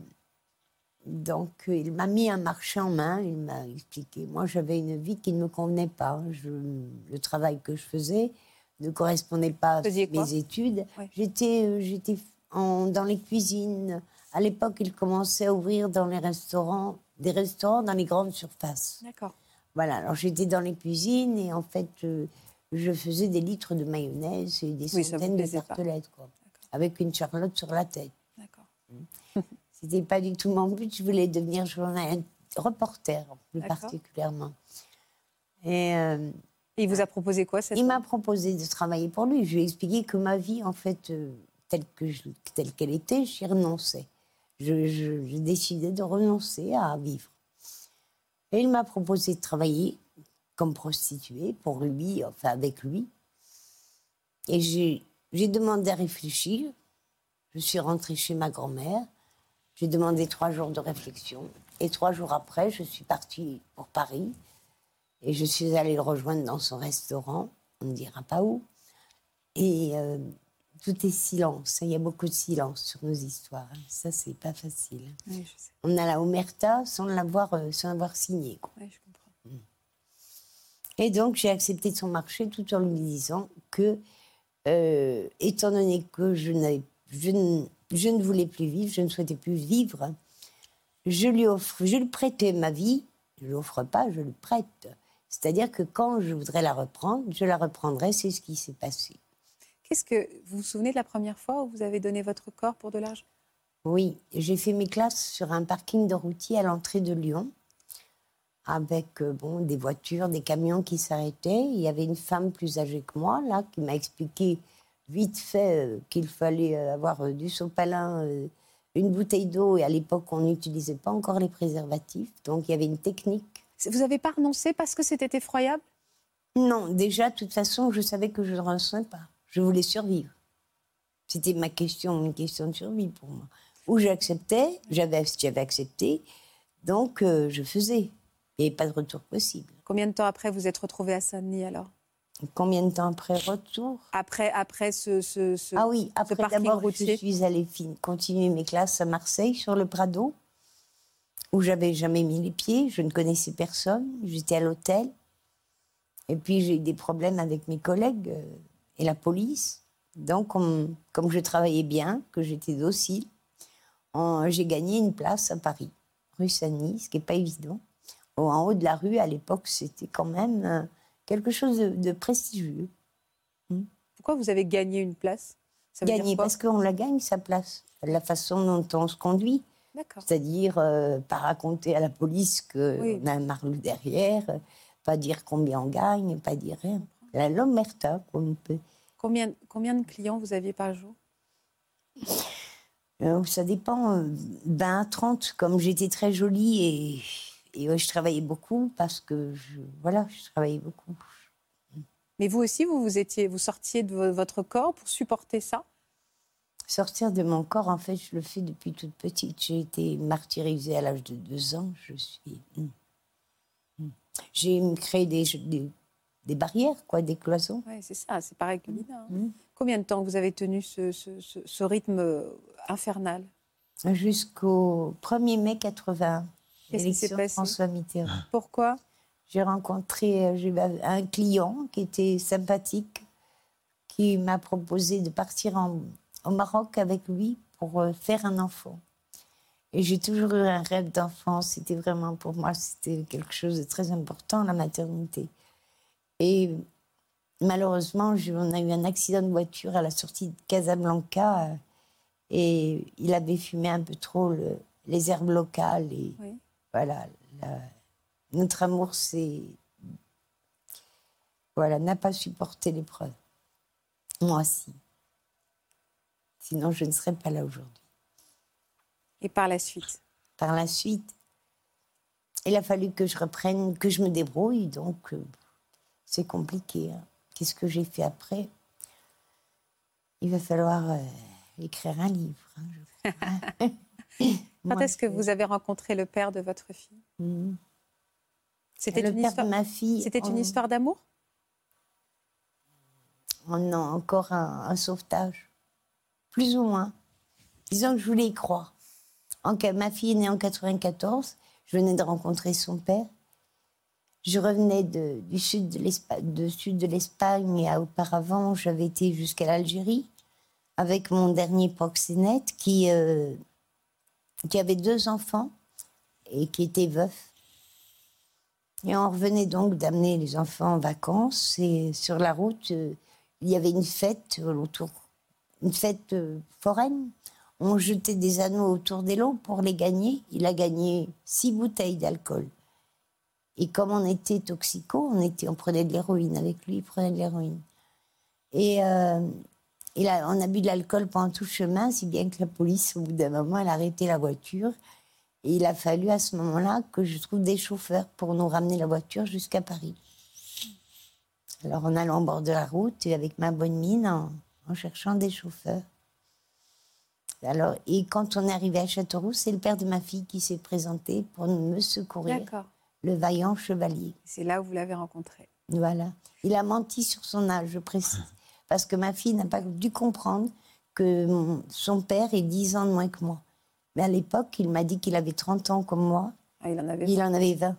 donc, il m'a mis un marché en main, il m'a expliqué. Moi, j'avais une vie qui ne me convenait pas. le travail que je faisais ne correspondait pas à mes études. J'étais, euh, j'étais dans les cuisines. À l'époque, il commençait à ouvrir dans les restaurants, des restaurants dans les grandes surfaces. D'accord. Voilà, alors j'étais dans les cuisines et en fait, euh, je faisais des litres de mayonnaise et des centaines de tartelettes, quoi, avec une charlotte sur la tête. D'accord. C'était pas du tout mon but. Je voulais devenir journaliste, reporter plus particulièrement. Et, euh, il vous a proposé quoi cette Il m'a proposé de travailler pour lui. Je lui ai expliqué que ma vie, en fait, euh, telle que telle qu'elle était, j'y renonçais. Je, je, décidais de renoncer à vivre. Et il m'a proposé de travailler comme prostituée pour lui, enfin avec lui. Et j'ai demandé à réfléchir. Je suis rentrée chez ma grand-mère. J'ai demandé trois jours de réflexion. Et trois jours après, je suis partie pour Paris. Et je suis allée le rejoindre dans son restaurant. On ne dira pas où. Et euh, tout est silence. Il y a beaucoup de silence sur nos histoires. Ça, c'est pas facile. On a la omerta sans l'avoir, euh, sans avoir signé. Quoi. Et donc, j'ai accepté son marché tout en lui disant que, euh, étant donné que je, je, ne, je ne voulais plus vivre, je ne souhaitais plus vivre, je lui offre, je lui prêtais ma vie, je ne l'offre pas, je le prête. C'est-à-dire que quand je voudrais la reprendre, je la reprendrai, c'est ce qui s'est passé. Qu'est-ce que vous vous souvenez de la première fois où vous avez donné votre corps pour de l'argent? Oui, j'ai fait mes classes sur un parking de routier à l'entrée de Lyon avec euh, bon, des voitures, des camions qui s'arrêtaient. Il y avait une femme plus âgée que moi, là, qui m'a expliqué vite fait euh, qu'il fallait euh, avoir du sopalin, une bouteille d'eau. Et à l'époque, on n'utilisait pas encore les préservatifs. Donc, il y avait une technique. Vous n'avez pas renoncé parce que c'était effroyable? Non, déjà, de toute façon, je savais que je ne rentrerais pas. Je voulais survivre. C'était ma question, une question de survie pour moi. Ou j'acceptais, j'avais, j'avais accepté, donc euh, je faisais. Il n'y avait pas de retour possible. Combien de temps après vous êtes retrouvé à Saint-Denis alors? Combien de temps après retour? Après, après ce, ce, ce- Ah oui, après d'abord, je suis allée continuer mes classes à Marseille, sur le Prado, où j'avais jamais mis les pieds, je ne connaissais personne, j'étais à l'hôtel. Et puis j'ai eu des problèmes avec mes collègues euh, et la police. Donc, on- comme je travaillais bien, que j'étais docile, j'ai gagné une place à Paris, rue Saint-Denis, ce qui n'est pas évident. Au- En haut de la rue, à l'époque, c'était quand même euh, quelque chose de- de prestigieux. Pourquoi vous avez gagné une place? Quoi? parce qu'on la gagne, sa place. La façon dont on se conduit. C'est-à-dire, euh, pas raconter à la police qu'on Oui. a un marlou derrière, euh, pas dire combien on gagne, pas dire rien. La l'omerta, comme on peut. Combien, combien de clients vous aviez par jour? Euh, ça dépend, euh, 20 à 30. Comme j'étais très jolie et, et ouais, je travaillais beaucoup, parce que je, voilà, je travaillais beaucoup. Mais vous aussi, vous, vous, étiez, vous sortiez de vo- votre corps pour supporter ça? Sortir de mon corps, en fait, je le fais depuis toute petite. J'ai été martyrisée à l'âge de deux ans. Je suis. Hmm. Hmm. J'ai créé des, des, des barrières, quoi, des cloisons. Oui, c'est ça, c'est pareil que Lina. hein. Mm. Combien de temps vous avez tenu ce, ce- ce- ce rythme euh, infernal? Jusqu'au 1er mai 80. Qu'est-ce qui s'est élection passé François Mitterrand. Pourquoi? J'ai rencontré euh, un client qui était sympathique, qui m'a proposé de partir en- au Maroc avec lui pour euh, faire un enfant. Et j'ai toujours eu un rêve d'enfant. C'était vraiment pour moi, c'était quelque chose de très important, la maternité. Et malheureusement, on a eu un accident de voiture à la sortie de Casablanca. euh, et il avait fumé un peu trop le- les herbes locales. Et Oui. Voilà, la- notre amour, c'est. Voilà, n'a pas supporté l'épreuve. Moi, si. Sinon, je ne serais pas là aujourd'hui. Et par la suite? Par la suite, il a fallu que je reprenne, que je me débrouille, donc euh, c'est compliqué. hein. Qu'est-ce que j'ai fait après? Il va falloir euh, écrire un livre. hein, je. Quand est-ce que vous avez rencontré le père de votre fille? Mhm. C'était une, histoire... C'était une on- histoire d'amour? On a encore un, un sauvetage. Plus ou moins. Disons que je voulais y croire. En, ma fille est née en 94. Je venais de rencontrer son père. Je revenais de- du sud de l'Espagne, de sud de l'Espagne et auparavant, j'avais été jusqu'à l'Algérie avec mon dernier proxénète qui, euh, qui avait deux enfants et qui était veuf. Et on revenait donc d'amener les enfants en vacances et sur la route, euh, il y avait une fête autour, une fête euh, foraine. On jetait des anneaux autour des lots pour les gagner. Il a gagné six bouteilles d'alcool. Et comme on était toxicos, on, était, on prenait de l'héroïne avec lui, il prenait de l'héroïne. Et euh, il a- on a bu de l'alcool pendant tout le chemin, si bien que la police, au bout d'un moment, elle a arrêté la voiture. Et il a fallu à ce moment-là que je trouve des chauffeurs pour nous ramener la voiture jusqu'à Paris. Alors on allait en bord de la route et avec ma bonne mine en, en cherchant des chauffeurs. Alors, et quand on est arrivé à Châteauroux, c'est le père de ma fille qui s'est présenté pour me secourir, D'accord. le vaillant chevalier. C'est là où vous l'avez rencontré. Voilà. Il a menti sur son âge, je précise. Parce que ma fille n'a pas dû comprendre que mon- son père est 10 ans de moins que moi. Mais à l'époque, il m'a dit qu'il avait 30 ans comme moi. Ah, il en avait. Il en avait 20. Euh,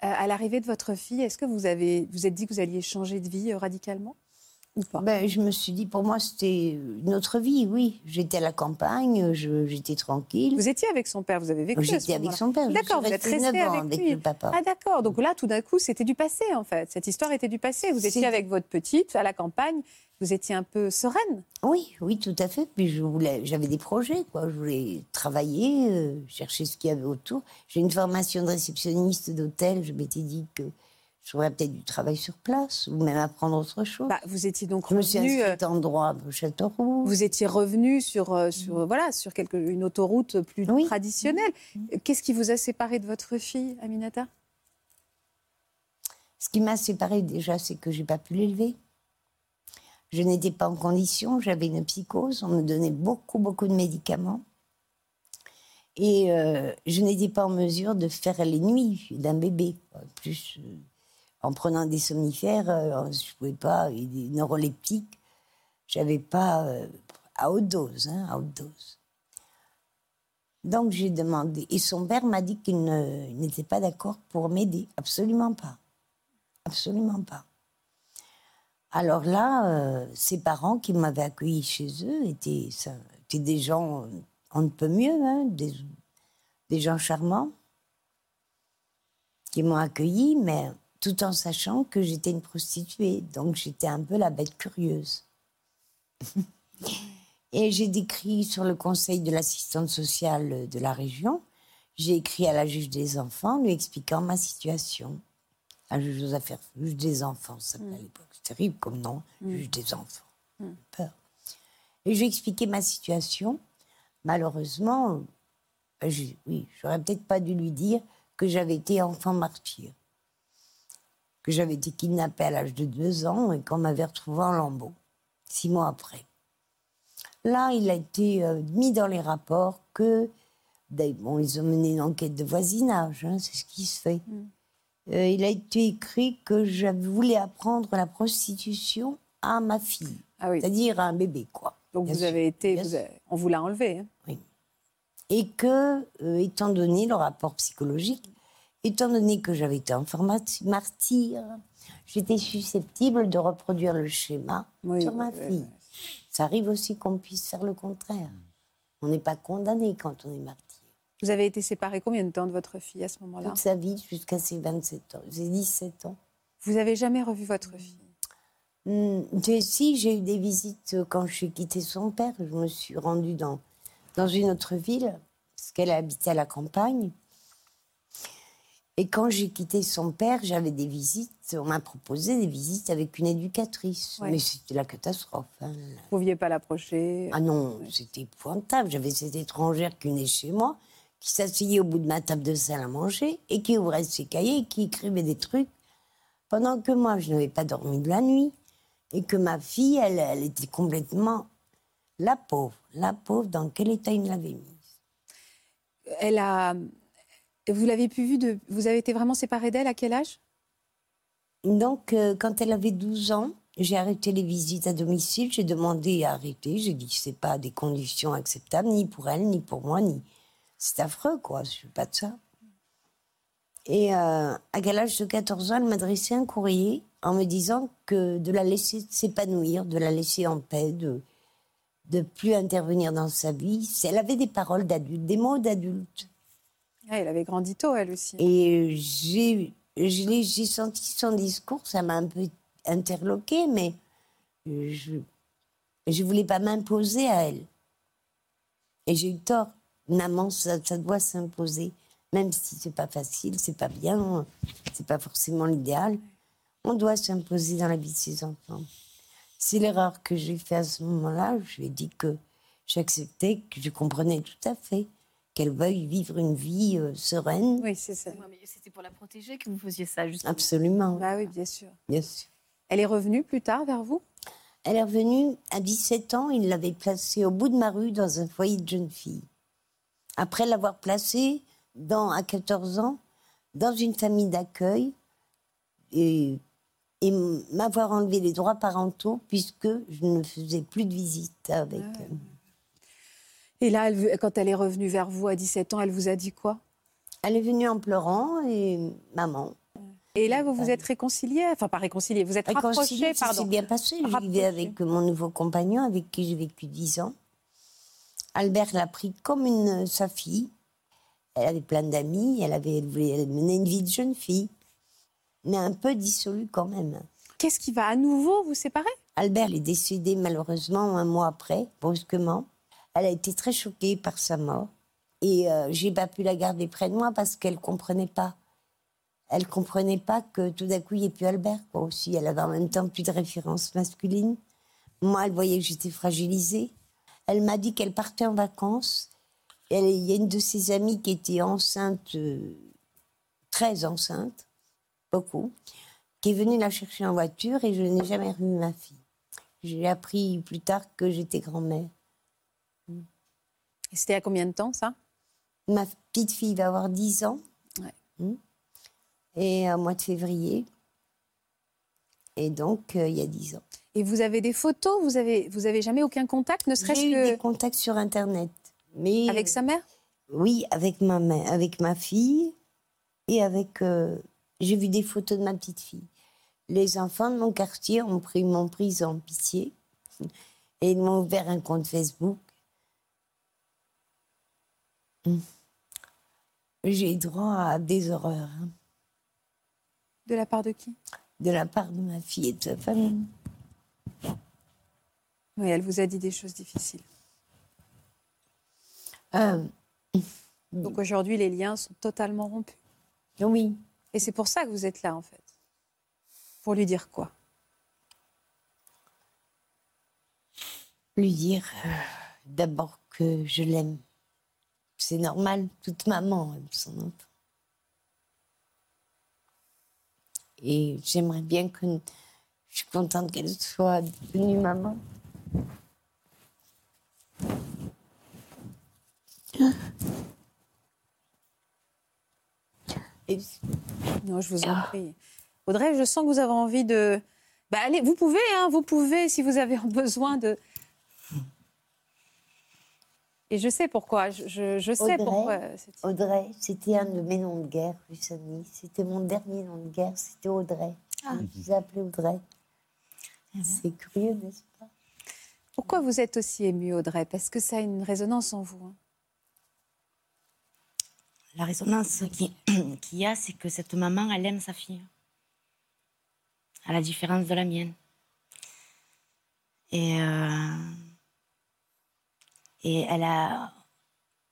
à l'arrivée de votre fille, est-ce que vous avez vous êtes dit que vous alliez changer de vie euh, radicalement? Ou pas? Ben, je me suis dit, pour moi, c'était une autre vie, oui. J'étais à la campagne, j'étais tranquille. Vous étiez avec son père, vous avez vécu J'étais avec son père. D'accord, vous êtes restée resté 9 ans avec avec lui. le papa. Ah d'accord, donc là tout d'un coup c'était du passé en fait. Cette histoire était du passé. Vous étiez avec votre petite à la campagne, vous étiez un peu sereine. Oui, oui, tout à fait. Puis je voulais, j'avais des projets, quoi. Je voulais travailler, euh, chercher ce qu'il y avait autour. J'ai une formation de réceptionniste d'hôtel. Je m'étais dit que je trouverais peut-être du travail sur place ou même apprendre autre chose. Bah, vous étiez donc je me suis revenu, euh, inscrite en droit au Châteauroux. vous étiez revenu sur euh, sur euh, voilà sur quelque, une autoroute plus Oui. traditionnelle. Qu'est-ce qui vous a séparé de votre fille, Aminata? Ce qui m'a séparée déjà, c'est que j'ai pas pu l'élever. Je n'étais pas en condition, j'avais une psychose, on me donnait beaucoup, beaucoup de médicaments. Et euh, je n'étais pas en mesure de faire les nuits d'un bébé. En plus, euh, en prenant des somnifères, euh, je ne pouvais pas, et des neuroleptiques, j'avais pas euh, à haute dose, hein, à haute dose. Donc j'ai demandé, et son père m'a dit qu'il n'était pas d'accord pour m'aider, absolument pas, absolument pas. Alors là, euh, ses parents qui m'avaient accueilli chez eux étaient, des gens, euh, on ne peut mieux, hein, des, des gens charmants qui m'ont accueilli, mais tout en sachant que j'étais une prostituée, donc j'étais un peu la bête curieuse. Et j'ai décrit sur le conseil de l'assistante sociale de la région, j'ai écrit à la juge des enfants lui expliquant ma situation. La juge aux affaires, juge des enfants, ça s'appelait à l'époque. C'est terrible comme nom, juge des enfants. Peur. Et j'ai expliqué ma situation. Malheureusement, euh, j'ai- oui, j'aurais peut-être pas dû lui dire que j'avais été enfant martyr, que j'avais été kidnappée à l'âge de deux ans et qu'on m'avait retrouvée en lambeaux, six mois après. Là, il a été euh, mis dans les rapports que, d'ailleurs, bon, ils ont mené une enquête de voisinage, hein, c'est ce qui se fait. Euh, il a été écrit que je voulais apprendre la prostitution à ma fille, Ah oui. c'est-à-dire à un bébé, quoi. Donc Bien vous sûr, avez été, vous avez- on vous l'a enlevé. hein. Et que, euh, étant donné le rapport psychologique, étant donné que j'avais été enfant martyr, j'étais susceptible de reproduire le schéma Oui, sur ma oui, oui, fille. Ça arrive aussi qu'on puisse faire le contraire. On n'est pas condamné quand on est martyr. Vous avez été séparés combien de temps de votre fille à ce moment-là? Toute sa vie jusqu'à ses 27 ans. J'ai 17 ans. Vous avez jamais revu votre fille? J'ai- si, j'ai eu des visites euh, quand j'ai quitté son père. Je me suis rendue dans, dans une autre ville, parce qu'elle habitait à la campagne. Et quand j'ai quitté son père, j'avais des visites. On m'a proposé des visites avec une éducatrice. Ouais. Mais c'était la catastrophe. hein. Vous pouviez pas l'approcher? Ah non, c'était épouvantable. J'avais cette étrangère qui venait chez moi, qui s'asseyait au bout de ma table de salle à manger et qui ouvrait ses cahiers et qui écrivait des trucs pendant que moi, je n'avais pas dormi de la nuit et que ma fille, elle, elle était complètement la pauvre. La pauvre, dans quel état il l'avait mise Elle a. Vous l'avez pu vu de. Vous avez été vraiment séparés d'elle à quel âge? Donc, euh, quand elle avait 12 ans, j'ai arrêté les visites à domicile. J'ai demandé à arrêter. J'ai dit que ce pas des conditions acceptables, ni pour elle, ni pour moi, ni. C'est affreux, quoi. Je ne veux pas de ça. Et euh, à quel âge de 14 ans, elle m'adressait un courrier en me disant que de la laisser s'épanouir, de la laisser en paix, de de plus intervenir dans sa vie. Elle avait des paroles d'adulte, des mots d'adulte. Ah, Elle avait grandi tôt, elle aussi. Et j'ai, j'ai senti son discours, ça m'a un peu interloqué, mais je ne voulais pas m'imposer à elle. Et j'ai eu tort. Une amant, ça, ça doit s'imposer, même si c'est pas facile, c'est pas bien, c'est pas forcément l'idéal. On doit s'imposer dans la vie de ses enfants. C'est l'erreur que j'ai faite à ce moment-là. Je lui ai dit que j'acceptais, que je comprenais tout à fait qu'elle veuille vivre une vie euh, sereine. Oui, c'est ça. Ouais, mais C'était pour la protéger que vous faisiez ça, justement. Absolument, Bah oui, bien sûr. bien sûr. Elle est revenue plus tard vers vous? Elle est revenue à 17 ans, il l'avait placée au bout de ma rue dans un foyer de jeunes filles. Après l'avoir placée dans, à 14 ans dans une famille d'accueil et, et m'avoir enlevé les droits parentaux puisque je ne faisais plus de visite avec Ah. elle. Et là, elle- quand elle est revenue vers vous à 17 ans, elle vous a dit quoi? Elle est venue en pleurant et maman. Et là, vous vous êtes réconciliés? Enfin, pas réconciliés, vous êtes Réconciliée, rapprochés, ça pardon. s'est bien passé. Je vivais avec mon nouveau compagnon, avec qui j'ai vécu dix ans. Albert l'a pris comme une, sa fille. Elle avait plein d'amis, elle, avait, elle voulait mener une vie de jeune fille, mais un peu dissolue quand même. Qu'est-ce qui va à nouveau vous séparer? Albert est décédé malheureusement un mois après, brusquement. Elle a été très choquée par sa mort. Et euh, j'ai pas pu la garder près de moi parce qu'elle comprenait pas. Elle comprenait pas que tout d'un coup, il n'y ait plus Albert, quoi, aussi. Elle avait en même temps plus de référence masculine. Moi, elle voyait que j'étais fragilisée. Elle m'a dit qu'elle partait en vacances. Elle- Il y a une de ses amies qui était enceinte, euh, très enceinte, beaucoup. qui est venu la chercher en voiture et je n'ai jamais revu ma fille. J'ai appris plus tard que j'étais grand-mère. Et c'était à combien de temps, ça? Ma petite fille va avoir 10 ans. Ouais. Hmm. Et au mois de février. Et donc, euh, il y a 10 ans. Et vous avez des photos Vous avez, vous avez jamais aucun contact, ne serait-ce J'ai eu que des contacts sur Internet. Mais avec sa mère? Oui, avec ma, mère, avec ma fille et avec. euh, J'ai vu des photos de ma petite fille. Les enfants de mon quartier ont pris, m'ont prise en pitié et ils m'ont ouvert un compte Facebook. Hum. J'ai droit à des horreurs hein, De la part de qui? De la part de ma fille et de sa famille. Oui, elle vous a dit des choses difficiles. Euh, Donc aujourd'hui, les liens sont totalement rompus. oui, Et c'est pour ça que vous êtes là, en fait. Pour lui dire quoi? Lui dire euh, d'abord que je l'aime. C'est normal, toute maman aime son enfant. Et j'aimerais bien que. Je suis contente qu'elle soit devenue maman. Et Non, je vous en prie. Audrey, je sens que vous avez envie de... Bah, allez, vous pouvez, hein, vous pouvez, si vous avez besoin de... Et je sais pourquoi, je, je- je sais Audrey, pourquoi. Audrey, c'était un de mes noms de guerre, Luciani. C'était mon dernier nom de guerre, c'était Audrey. Ah. Je vous ai appelé Audrey. Mhm. C'est curieux, n'est-ce pas? Pourquoi vous êtes aussi émue, Audrey? Parce que ça a une résonance en vous. hein. La résonance qui- qu'il y a, c'est que cette maman, elle aime sa fille. À la différence de la mienne. Et, euh, et elle a,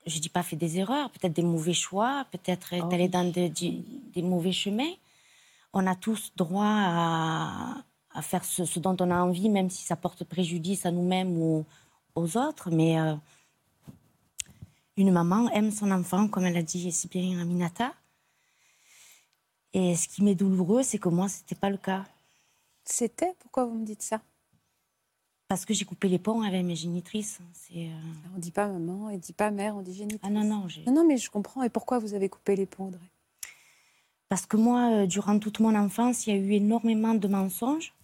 je dis pas fait des erreurs, peut-être des mauvais choix, peut-être est Oh allée dans des mauvais chemins. On a tous droit à, à faire ce, ce dont on a envie, même si ça porte préjudice à nous-mêmes ou aux autres. Mais euh, une maman aime son enfant, comme elle a dit si bien Aminata. Et ce qui m'est douloureux, c'est que moi, ce n'était pas le cas. C'était? Pourquoi vous me dites ça? Parce que j'ai coupé les ponts avec mes génitrices. Euh, On dit pas maman, on dit pas mère, on dit génitrice. Ah non, non, Non, non, mais je comprends. Et pourquoi vous avez coupé les ponts, Audrey? Parce que moi, euh, durant toute mon enfance, il y a eu énormément de mensonges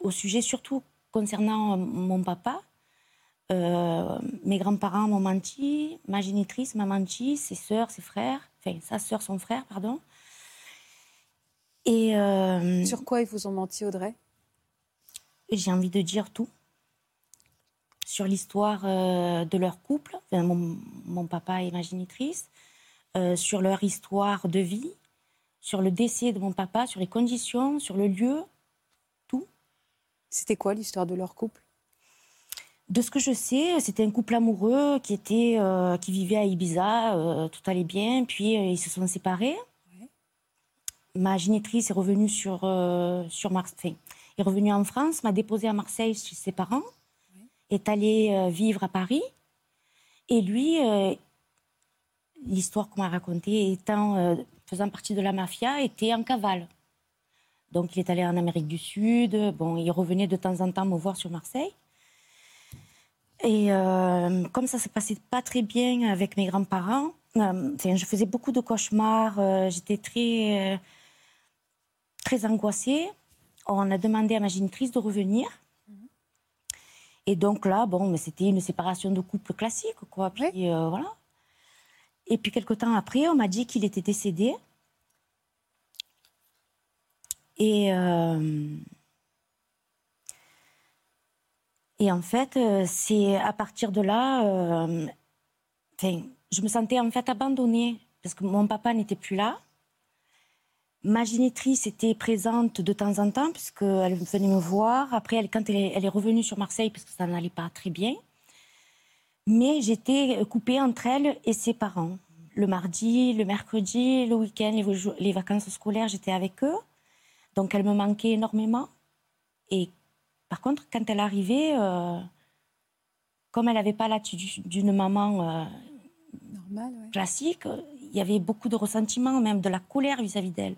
au sujet, surtout concernant euh, mon papa. Euh, mes grands-parents m'ont menti, ma génitrice m'a menti, ses sœurs, ses frères, enfin sa sœur, son frère, pardon. Et euh, Sur quoi ils vous ont menti, Audrey? J'ai envie de dire tout sur l'histoire euh, de leur couple, enfin, mon, mon papa et ma génitrice, euh, sur leur histoire de vie, sur le décès de mon papa, sur les conditions, sur le lieu, tout. C'était quoi l'histoire de leur couple? De ce que je sais, c'était un couple amoureux qui était, euh, qui vivait à Ibiza, euh, tout allait bien, puis euh, ils se sont séparés. Ouais. Ma génitrice est revenue sur, sur Marseille, est revenue en France, m'a déposée à Marseille chez ses parents, est allée vivre à Paris, et lui, l'histoire qu'on m'a racontée, étant faisant partie de la mafia, était en cavale. Donc il est allé en Amérique du Sud, bon, il revenait de temps en temps me voir sur Marseille. Et euh, comme ça se passait pas très bien avec mes grands-parents, euh, je faisais beaucoup de cauchemars, euh, j'étais très, très angoissée. On a demandé à ma génitrice de revenir. Et donc là, bon, mais c'était une séparation de couple classique, quoi. Puis voilà. Et puis quelque temps après, on m'a dit qu'il était décédé. Et euh, et en fait, euh, c'est à partir de là, euh, je me sentais en fait abandonnée parce que mon papa n'était plus là. Ma génitrice était présente de temps en temps puisqu'elle venait me voir. Après, elle, quand elle est revenue sur Marseille parce que ça n'allait pas très bien. Mais j'étais coupée entre elle et ses parents. Le mardi, le mercredi, le week-end, les, vacances scolaires, j'étais avec eux. Donc elle me manquait énormément. Et par contre, quand elle arrivait, euh, comme elle n'avait pas l'attitude d'une maman euh, Normal, ouais. classique, euh, il y avait beaucoup de ressentiment, même de la colère vis-à-vis d'elle.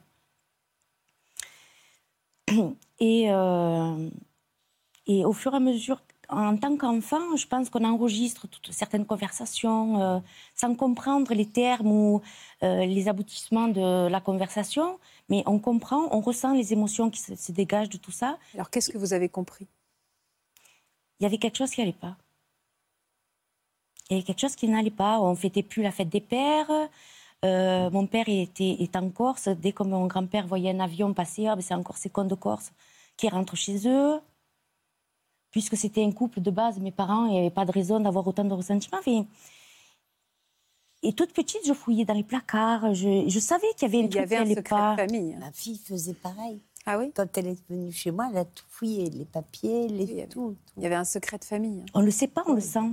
Et, euh, et au fur et à mesure, en tant qu'enfant, je pense qu'on enregistre toutes certaines conversations euh, sans comprendre les termes ou euh, les aboutissements de la conversation, mais on comprend, on ressent les émotions qui se, se dégagent de tout ça. Alors qu'est-ce que vous avez compris? Il y avait quelque chose qui n'allait pas. Il y avait quelque chose qui n'allait pas. On fêtait plus la fête des pères. Euh, mon père était, est en Corse. Dès que mon grand-père voyait un avion passer, ah, ben, c'est encore ces cons de Corse qui rentrent chez eux. Puisque c'était un couple de base, mes parents, il n'y avait pas de raison d'avoir autant de ressentiments. Enfin, et toute petite, je fouillais dans les placards. Je, je savais qu'il y avait un Il y truc avait qui un allait secret pas. de famille. Ma fille faisait pareil. Ah oui? Quand elle est venue chez moi, elle a tout fouillé, les papiers, les Oui, il y avait- tout. tout. Il y avait un secret de famille. On ne le sait pas, on le sent.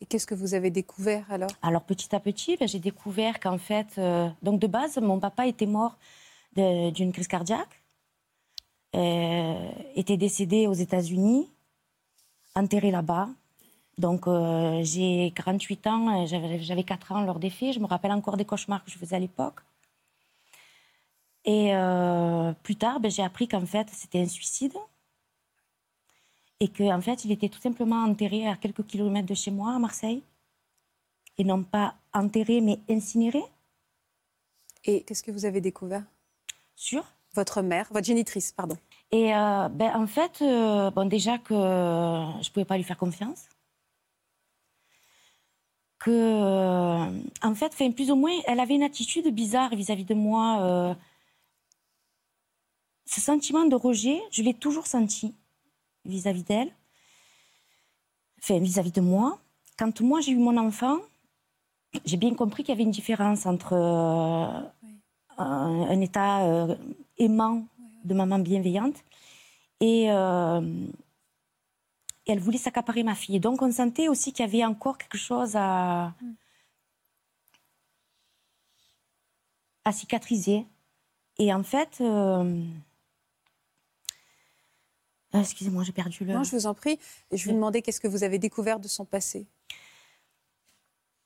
Et qu'est-ce que vous avez découvert alors? Alors petit à petit, ben, j'ai découvert qu'en fait, euh, donc de base, mon papa était mort d'une crise cardiaque, euh, était décédé aux États-Unis, enterré là-bas. Donc euh, j'ai 48 ans, euh, j'avais j'avais 4 ans lors des faits, je me rappelle encore des cauchemars que je faisais à l'époque. Et euh, plus tard, ben, j'ai appris qu'en fait, c'était un suicide. Et qu'en fait, il était tout simplement enterré à quelques kilomètres de chez moi, à Marseille et non pas enterré mais incinéré Et qu'est-ce que vous avez découvert? Sur? Votre mère, votre génitrice, pardon. Et euh, ben, en fait, euh, bon, déjà que je pouvais pas lui faire confiance. Que, euh, en fait, plus ou moins, elle avait une attitude bizarre vis-à-vis de moi. ce sentiment de rejet, je l'ai toujours senti vis-à-vis d'elle, enfin, vis-à-vis de moi. Quand moi j'ai eu mon enfant, j'ai bien compris qu'il y avait une différence entre un, un état aimant de maman bienveillante et euh, elle voulait s'accaparer ma fille. Et donc on sentait aussi qu'il y avait encore quelque chose à, à cicatriser. Et en fait, euh, ah, excusez-moi, j'ai perdu le. Non, je vous en prie. Et je vous demandais qu'est-ce que vous avez découvert de son passé?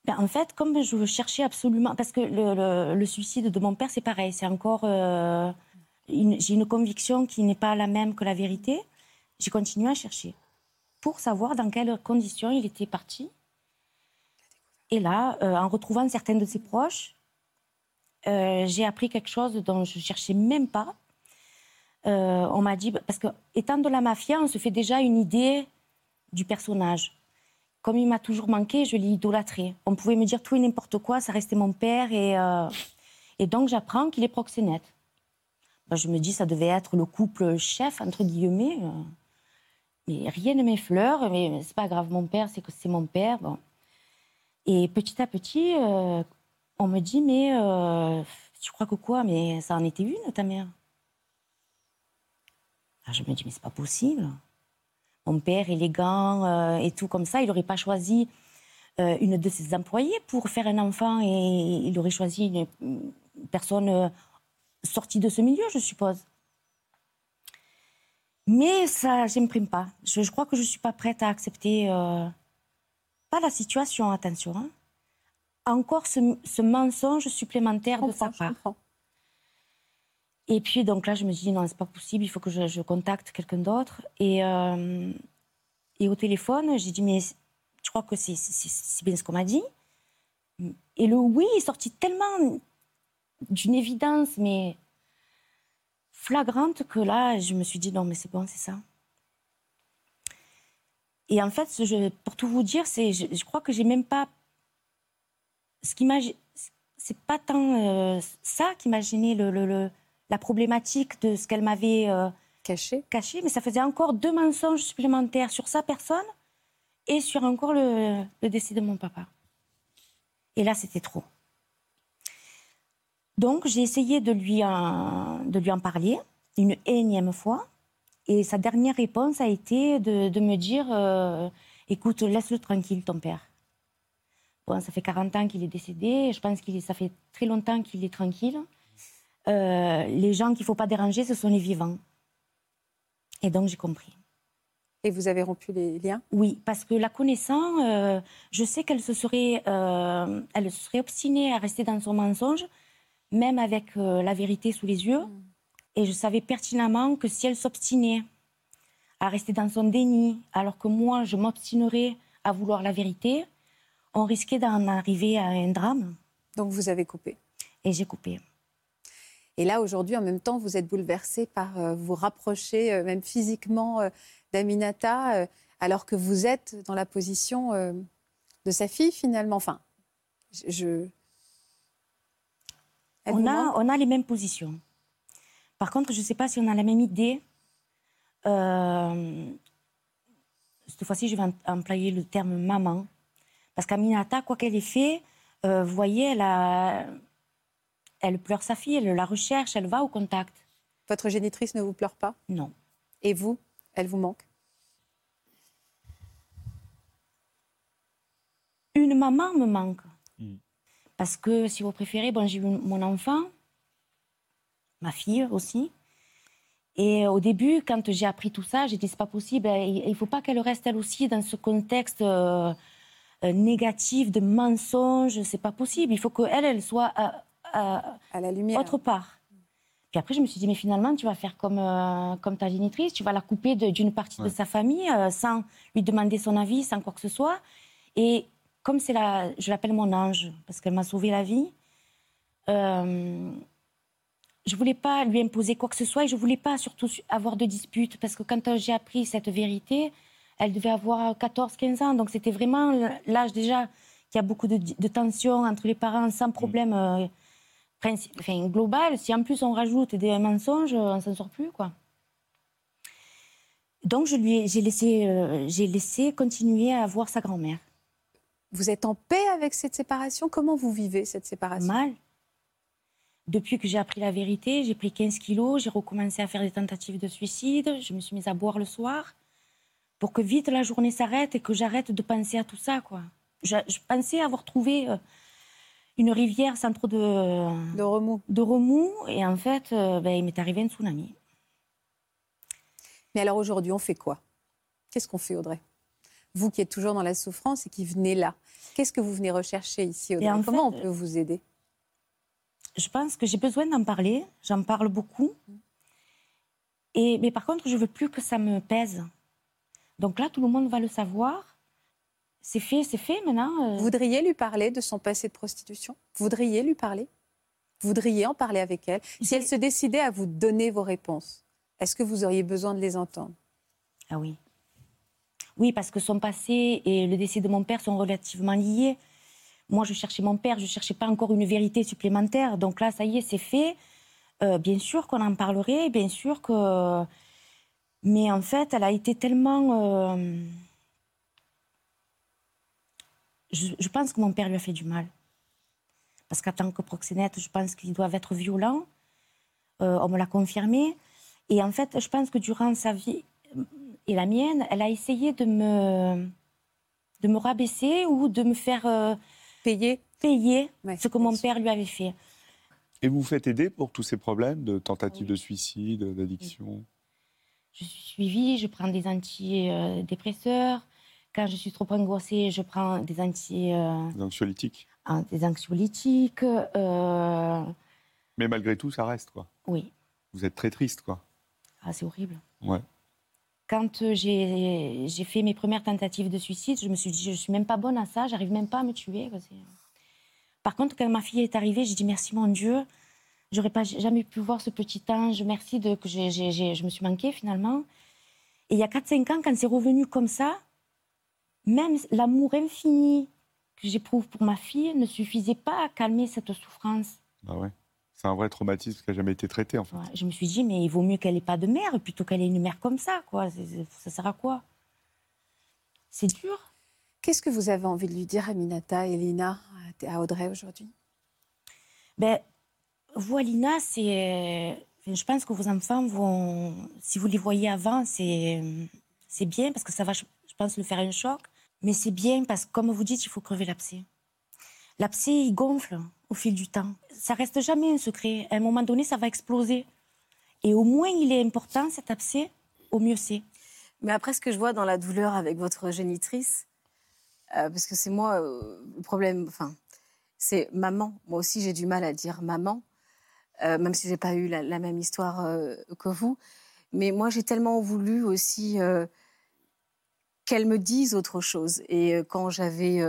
Ben, en fait, comme je cherchais absolument, parce que le, le- le suicide de mon père, c'est pareil, c'est encore, euh, j'ai une conviction qui n'est pas la même que la vérité. J'ai continué à chercher pour savoir dans quelles conditions il était parti. Et là, euh, en retrouvant certains de ses proches, euh, j'ai appris quelque chose dont je cherchais même pas. Euh, on m'a dit, parce que étant de la mafia, on se fait déjà une idée du personnage comme il m'a toujours manqué, je l'ai idolâtré. On pouvait me dire tout et n'importe quoi, ça restait mon père. Et donc, j'apprends qu'il est proxénète. Je me dis, ça devait être le couple chef, entre guillemets. Mais rien ne m'effleure, mais c'est pas grave, mon père, c'est que c'est mon père. Et petit à petit, euh, on me dit, mais euh, tu crois que quoi? Mais ça en était une, ta mère. Ah, je me dis, mais c'est pas possible mon père élégant euh, et tout comme ça, il n'aurait pas choisi une de ses employées pour faire un enfant et il aurait choisi une, personne sortie de ce milieu, je suppose. Mais ça, j'imprime pas. Je, je crois que je suis pas prête à accepter euh, pas la situation, attention. hein. Encore ce, ce mensonge supplémentaire de sa part. Et puis, donc là, je me dis, non, c'est pas possible, il faut que je, je contacte quelqu'un d'autre. Et, euh, et au téléphone, j'ai dit, mais je crois que c'est bien ce qu'on m'a dit. Et le oui est sorti tellement d'une évidence, mais flagrante, que là, je me suis dit, non, mais c'est bon, c'est ça. Et en fait, je- pour tout vous dire, c'est, je, je crois que j'ai même pas. Ce qui m'a. C'est pas tant euh, ça qui m'a gêné, le, le- le- la problématique de ce qu'elle m'avait euh, Caché. caché, mais ça faisait encore deux mensonges supplémentaires sur sa personne et sur encore le, le décès de mon papa. Et là, c'était trop. Donc, j'ai essayé de lui, en, de lui en parler une énième fois. Et sa dernière réponse a été de, de me dire euh, Écoute, laisse-le tranquille, ton père. Bon, ça fait 40 ans qu'il est décédé. Je pense que ça fait très longtemps qu'il est tranquille. Euh, les gens qu'il ne faut pas déranger, ce sont les vivants. Et donc, j'ai compris. Et vous avez rompu les liens? Oui, parce que la connaissant, euh, je sais qu'elle se serait, euh, elle serait obstinée à rester dans son mensonge, même avec euh, la vérité sous les yeux. Mm. Et je savais pertinemment que si elle s'obstinait à rester dans son déni, alors que moi, je m'obstinerais à vouloir la vérité, on risquait d'en arriver à un drame. Donc vous avez coupé. Et j'ai coupé. Et là, aujourd'hui, en même temps, vous êtes bouleversé par euh, vous rapprocher, euh, même physiquement, d'Aminata, alors que vous êtes dans la position de sa fille, finalement. Enfin, je. On a, on a les mêmes positions. Par contre, je ne sais pas si on a la même idée. Euh, cette fois-ci, je vais em- employer le terme maman. Parce qu'Aminata, quoi qu'elle ait fait, euh, vous voyez, elle, a- elle pleure sa fille, elle la recherche, elle va au contact. Votre génitrice ne vous pleure pas? Non. Et vous, elle vous manque? Une maman me manque. Parce que, si vous préférez, bon, j'ai eu mon enfant, ma fille aussi. Et au début, quand j'ai appris tout ça, j'ai dit c'est pas possible. Il ne faut pas qu'elle reste elle aussi dans ce contexte euh, euh, négatif de mensonges. C'est pas possible. Il faut qu'elle, elle soit euh, euh, à la lumière autre part. Puis après, je me suis dit, mais finalement, tu vas faire comme, euh, comme ta génitrice, tu vas la couper d'une partie de sa famille euh, sans lui demander son avis, sans quoi que ce soit. Et comme c'est la, je l'appelle mon ange, parce qu'elle m'a sauvé la vie, euh, je voulais pas lui imposer quoi que ce soit et je voulais pas surtout su- avoir de disputes, parce que quand euh, j'ai appris cette vérité, elle devait avoir 14-15 ans, donc c'était vraiment l'âge déjà qu'il y a beaucoup de, de tensions entre les parents sans problème. euh, princi- enfin, global, si en plus on rajoute des mensonges, euh, on s'en sort plus, quoi. Donc je lui ai- j'ai laissé, euh, j'ai laissé continuer à voir sa grand-mère. Vous êtes en paix avec cette séparation? Comment vous vivez cette séparation? Mal. Depuis que j'ai appris la vérité, j'ai pris 15 kilos, j'ai recommencé à faire des tentatives de suicide, je me suis mise à boire le soir pour que vite la journée s'arrête et que j'arrête de penser à tout ça, quoi. Je, je pensais avoir trouvé euh, une rivière sans trop de, De remous de remous et en fait, euh, ben, il m'est arrivé un tsunami. Mais alors aujourd'hui, on fait quoi? Qu'est-ce qu'on fait, Audrey? Vous qui êtes toujours dans la souffrance et qui venez là, qu'est-ce que vous venez rechercher ici, Audrey en Comment fait, on peut vous aider? Je pense que j'ai besoin d'en parler. J'en parle beaucoup. Et, mais par contre, je veux plus que ça me pèse. Donc là, tout le monde va le savoir. C'est fait, c'est fait maintenant. euh, Vous voudriez lui parler de son passé de prostitution? Vous voudriez lui parler? Vous voudriez en parler avec elle? Si elle se décidait à vous donner vos réponses, est-ce que vous auriez besoin de les entendre? Ah oui. Oui, parce que son passé et le décès de mon père sont relativement liés. Moi, je cherchais mon père, je ne cherchais pas encore une vérité supplémentaire. Donc là, ça y est, c'est fait. Euh, bien sûr qu'on en parlerait, bien sûr que... Mais en fait, elle a été tellement... euh, Je, pense que mon père lui a fait du mal. Parce qu'en tant que proxénète, je pense qu'ils doivent être violents. Euh, on me l'a confirmé. Et en fait, je pense que durant sa vie et la mienne, elle a essayé de me, de me rabaisser ou de me faire euh, Payer payer Ouais, ce que mon sûr. père lui avait fait. Et vous vous faites aider pour tous ces problèmes de tentative de suicide, d'addiction? Je suis suivie, je prends des antidépresseurs. Quand je suis trop angoissée, je prends des, anti, euh, des anxiolytiques? des anxiolytiques. euh, Mais malgré tout, ça reste, quoi. oui, Vous êtes très triste, quoi. ah, c'est horrible. Ouais. Quand euh, j'ai fait mes premières tentatives de suicide, je me suis dit, je suis même pas bonne à ça, j'arrive même pas à me tuer. c'est- Par contre, quand ma fille est arrivée, j'ai dit merci mon Dieu. J'aurais pas jamais pu voir ce petit ange. Merci de que je me suis manquée finalement. Et il y a 4-5 ans, quand c'est revenu comme ça, même l'amour infini que j'éprouve pour ma fille ne suffisait pas à calmer cette souffrance. Bah ouais. C'est un vrai traumatisme qui n'a jamais été traité, en fait. Ouais, Je me suis dit, mais il vaut mieux qu'elle ait pas de mère plutôt qu'elle ait une mère comme ça. Quoi. Ça sert à quoi? C'est dur. Qu'est-ce que vous avez envie de lui dire, Aminata et Lina, à- Audrey aujourd'hui? Ben, vous, Alina, c'est. enfin, Je pense que vos enfants vont. Si vous les voyez avant, c'est c'est bien parce que ça va, je je pense, le faire un choc. Mais c'est bien parce que, comme vous dites, il faut crever l'abcès. L'abcès, il gonfle au fil du temps. Ça reste jamais un secret. À un moment donné, ça va exploser. Et au moins, il est important, cet abcès, au mieux c'est. Mais après, ce que je vois dans la douleur avec votre génitrice, euh, parce que c'est moi euh, le problème, enfin, c'est maman. Moi aussi, j'ai du mal à dire maman, euh, même si j'ai pas eu la, la même histoire que vous. Mais moi, j'ai tellement voulu aussi qu'elle me dise autre chose. Et quand j'avais,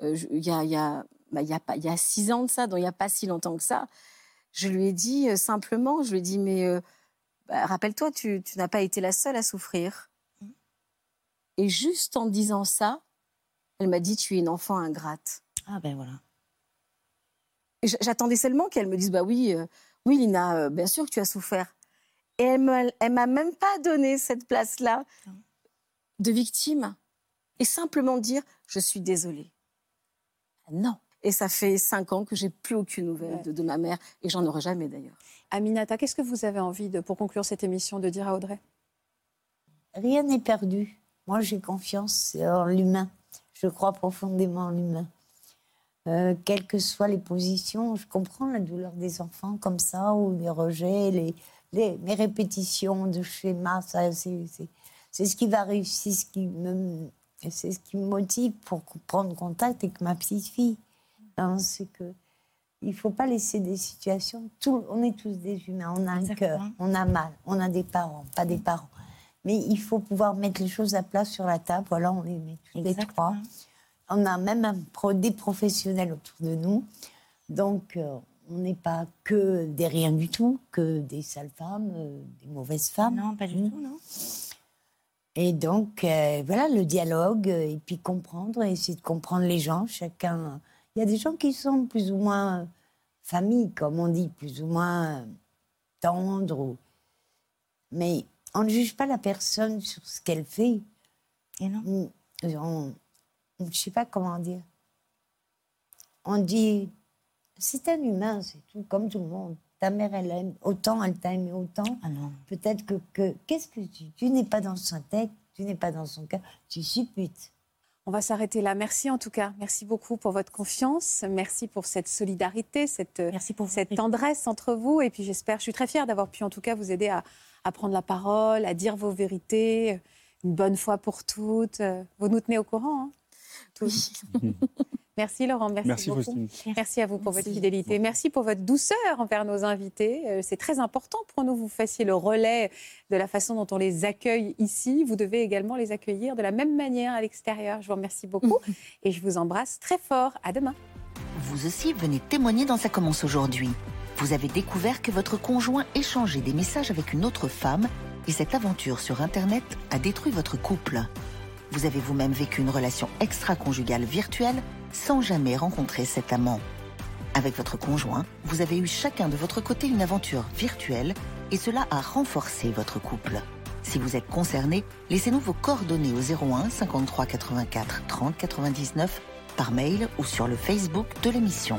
je- il y a, bah, il y a pas, il y a six ans de ça, donc il y a pas si longtemps que ça, je lui ai dit euh, simplement, je lui ai dit, mais euh, bah, rappelle-toi, tu, tu n'as pas été la seule à souffrir. Et juste en disant ça, elle m'a dit, tu es une enfant ingrate. Ah ben voilà. J'attendais seulement qu'elle me dise, bah oui, euh, oui, Lina, bien sûr que tu as souffert. Et elle m'a, elle m'a même pas donné cette place-là Non. de victime. Et simplement dire, je suis désolée. Non. Et ça fait cinq ans que j'ai plus aucune nouvelle Ouais. de, de ma mère, et j'en aurai jamais d'ailleurs. Aminata, qu'est-ce que vous avez envie, de, pour conclure cette émission, de dire à Audrey? Rien n'est perdu. Moi, j'ai confiance en l'humain. Je crois profondément en l'humain. Euh, quelles que soient les positions, je comprends la douleur des enfants comme ça, ou les rejets, les, les, mes répétitions de schémas. Ça, c'est, c'est, c'est ce qui va réussir, ce qui me, c'est ce qui me motive pour prendre contact avec ma petite fille. Hein, c'est que il faut pas laisser des situations. Tout, on est tous des humains. On a un cœur, on a mal, on a des parents, pas des parents. Mais il faut pouvoir mettre les choses à plat sur la table. Voilà, on les met tous les trois. On a même un pro- des professionnels autour de nous. Donc, euh, on n'est pas que des rien du tout, que des sales femmes, euh, des mauvaises femmes. Non, pas du Mm. tout, non. Et donc, euh, voilà, le dialogue, et puis comprendre, essayer de comprendre les gens. Chacun. Il y a des gens qui sont plus ou moins euh, famille, comme on dit, plus ou moins euh, tendres. ou- Mais on ne juge pas la personne sur ce qu'elle fait. Et non. Mm, on- je ne sais pas comment dire. On dit, c'est un humain, c'est tout, comme tout le monde. Ta mère, elle aime autant, elle t'a aimé autant. Ah. Peut-être que, que- qu'est-ce que tu, tu n'es pas dans son tête, tu n'es pas dans son cœur, tu supputes. On va s'arrêter là. Merci en tout cas. Merci beaucoup pour votre confiance. Merci pour cette solidarité, cette, Merci pour cette tendresse entre vous. Et puis j'espère, je suis très fière d'avoir pu en tout cas vous aider à, à prendre la parole, à dire vos vérités, une bonne fois pour toutes. Vous nous tenez au courant, hein, tous. Merci Laurent, merci, Merci beaucoup. Faustine. Merci à vous pour votre fidélité. Merci pour votre douceur envers nos invités. Euh, C'est très important pour nous. Vous fassiez le relais de la façon dont on les accueille ici. Vous devez également les accueillir de la même manière à l'extérieur. Je vous remercie beaucoup et je vous embrasse très fort. À demain. Vous aussi venez témoigner dans Ça commence aujourd'hui. Vous avez découvert que votre conjoint échangeait des messages avec une autre femme et cette aventure sur Internet a détruit votre couple. Vous avez vous-même vécu une relation extra-conjugale virtuelle sans jamais rencontrer cet amant. Avec votre conjoint, vous avez eu chacun de votre côté une aventure virtuelle et cela a renforcé votre couple. Si vous êtes concerné, laissez-nous vos coordonnées au 01 53 84 30 99 par mail ou sur le Facebook de l'émission.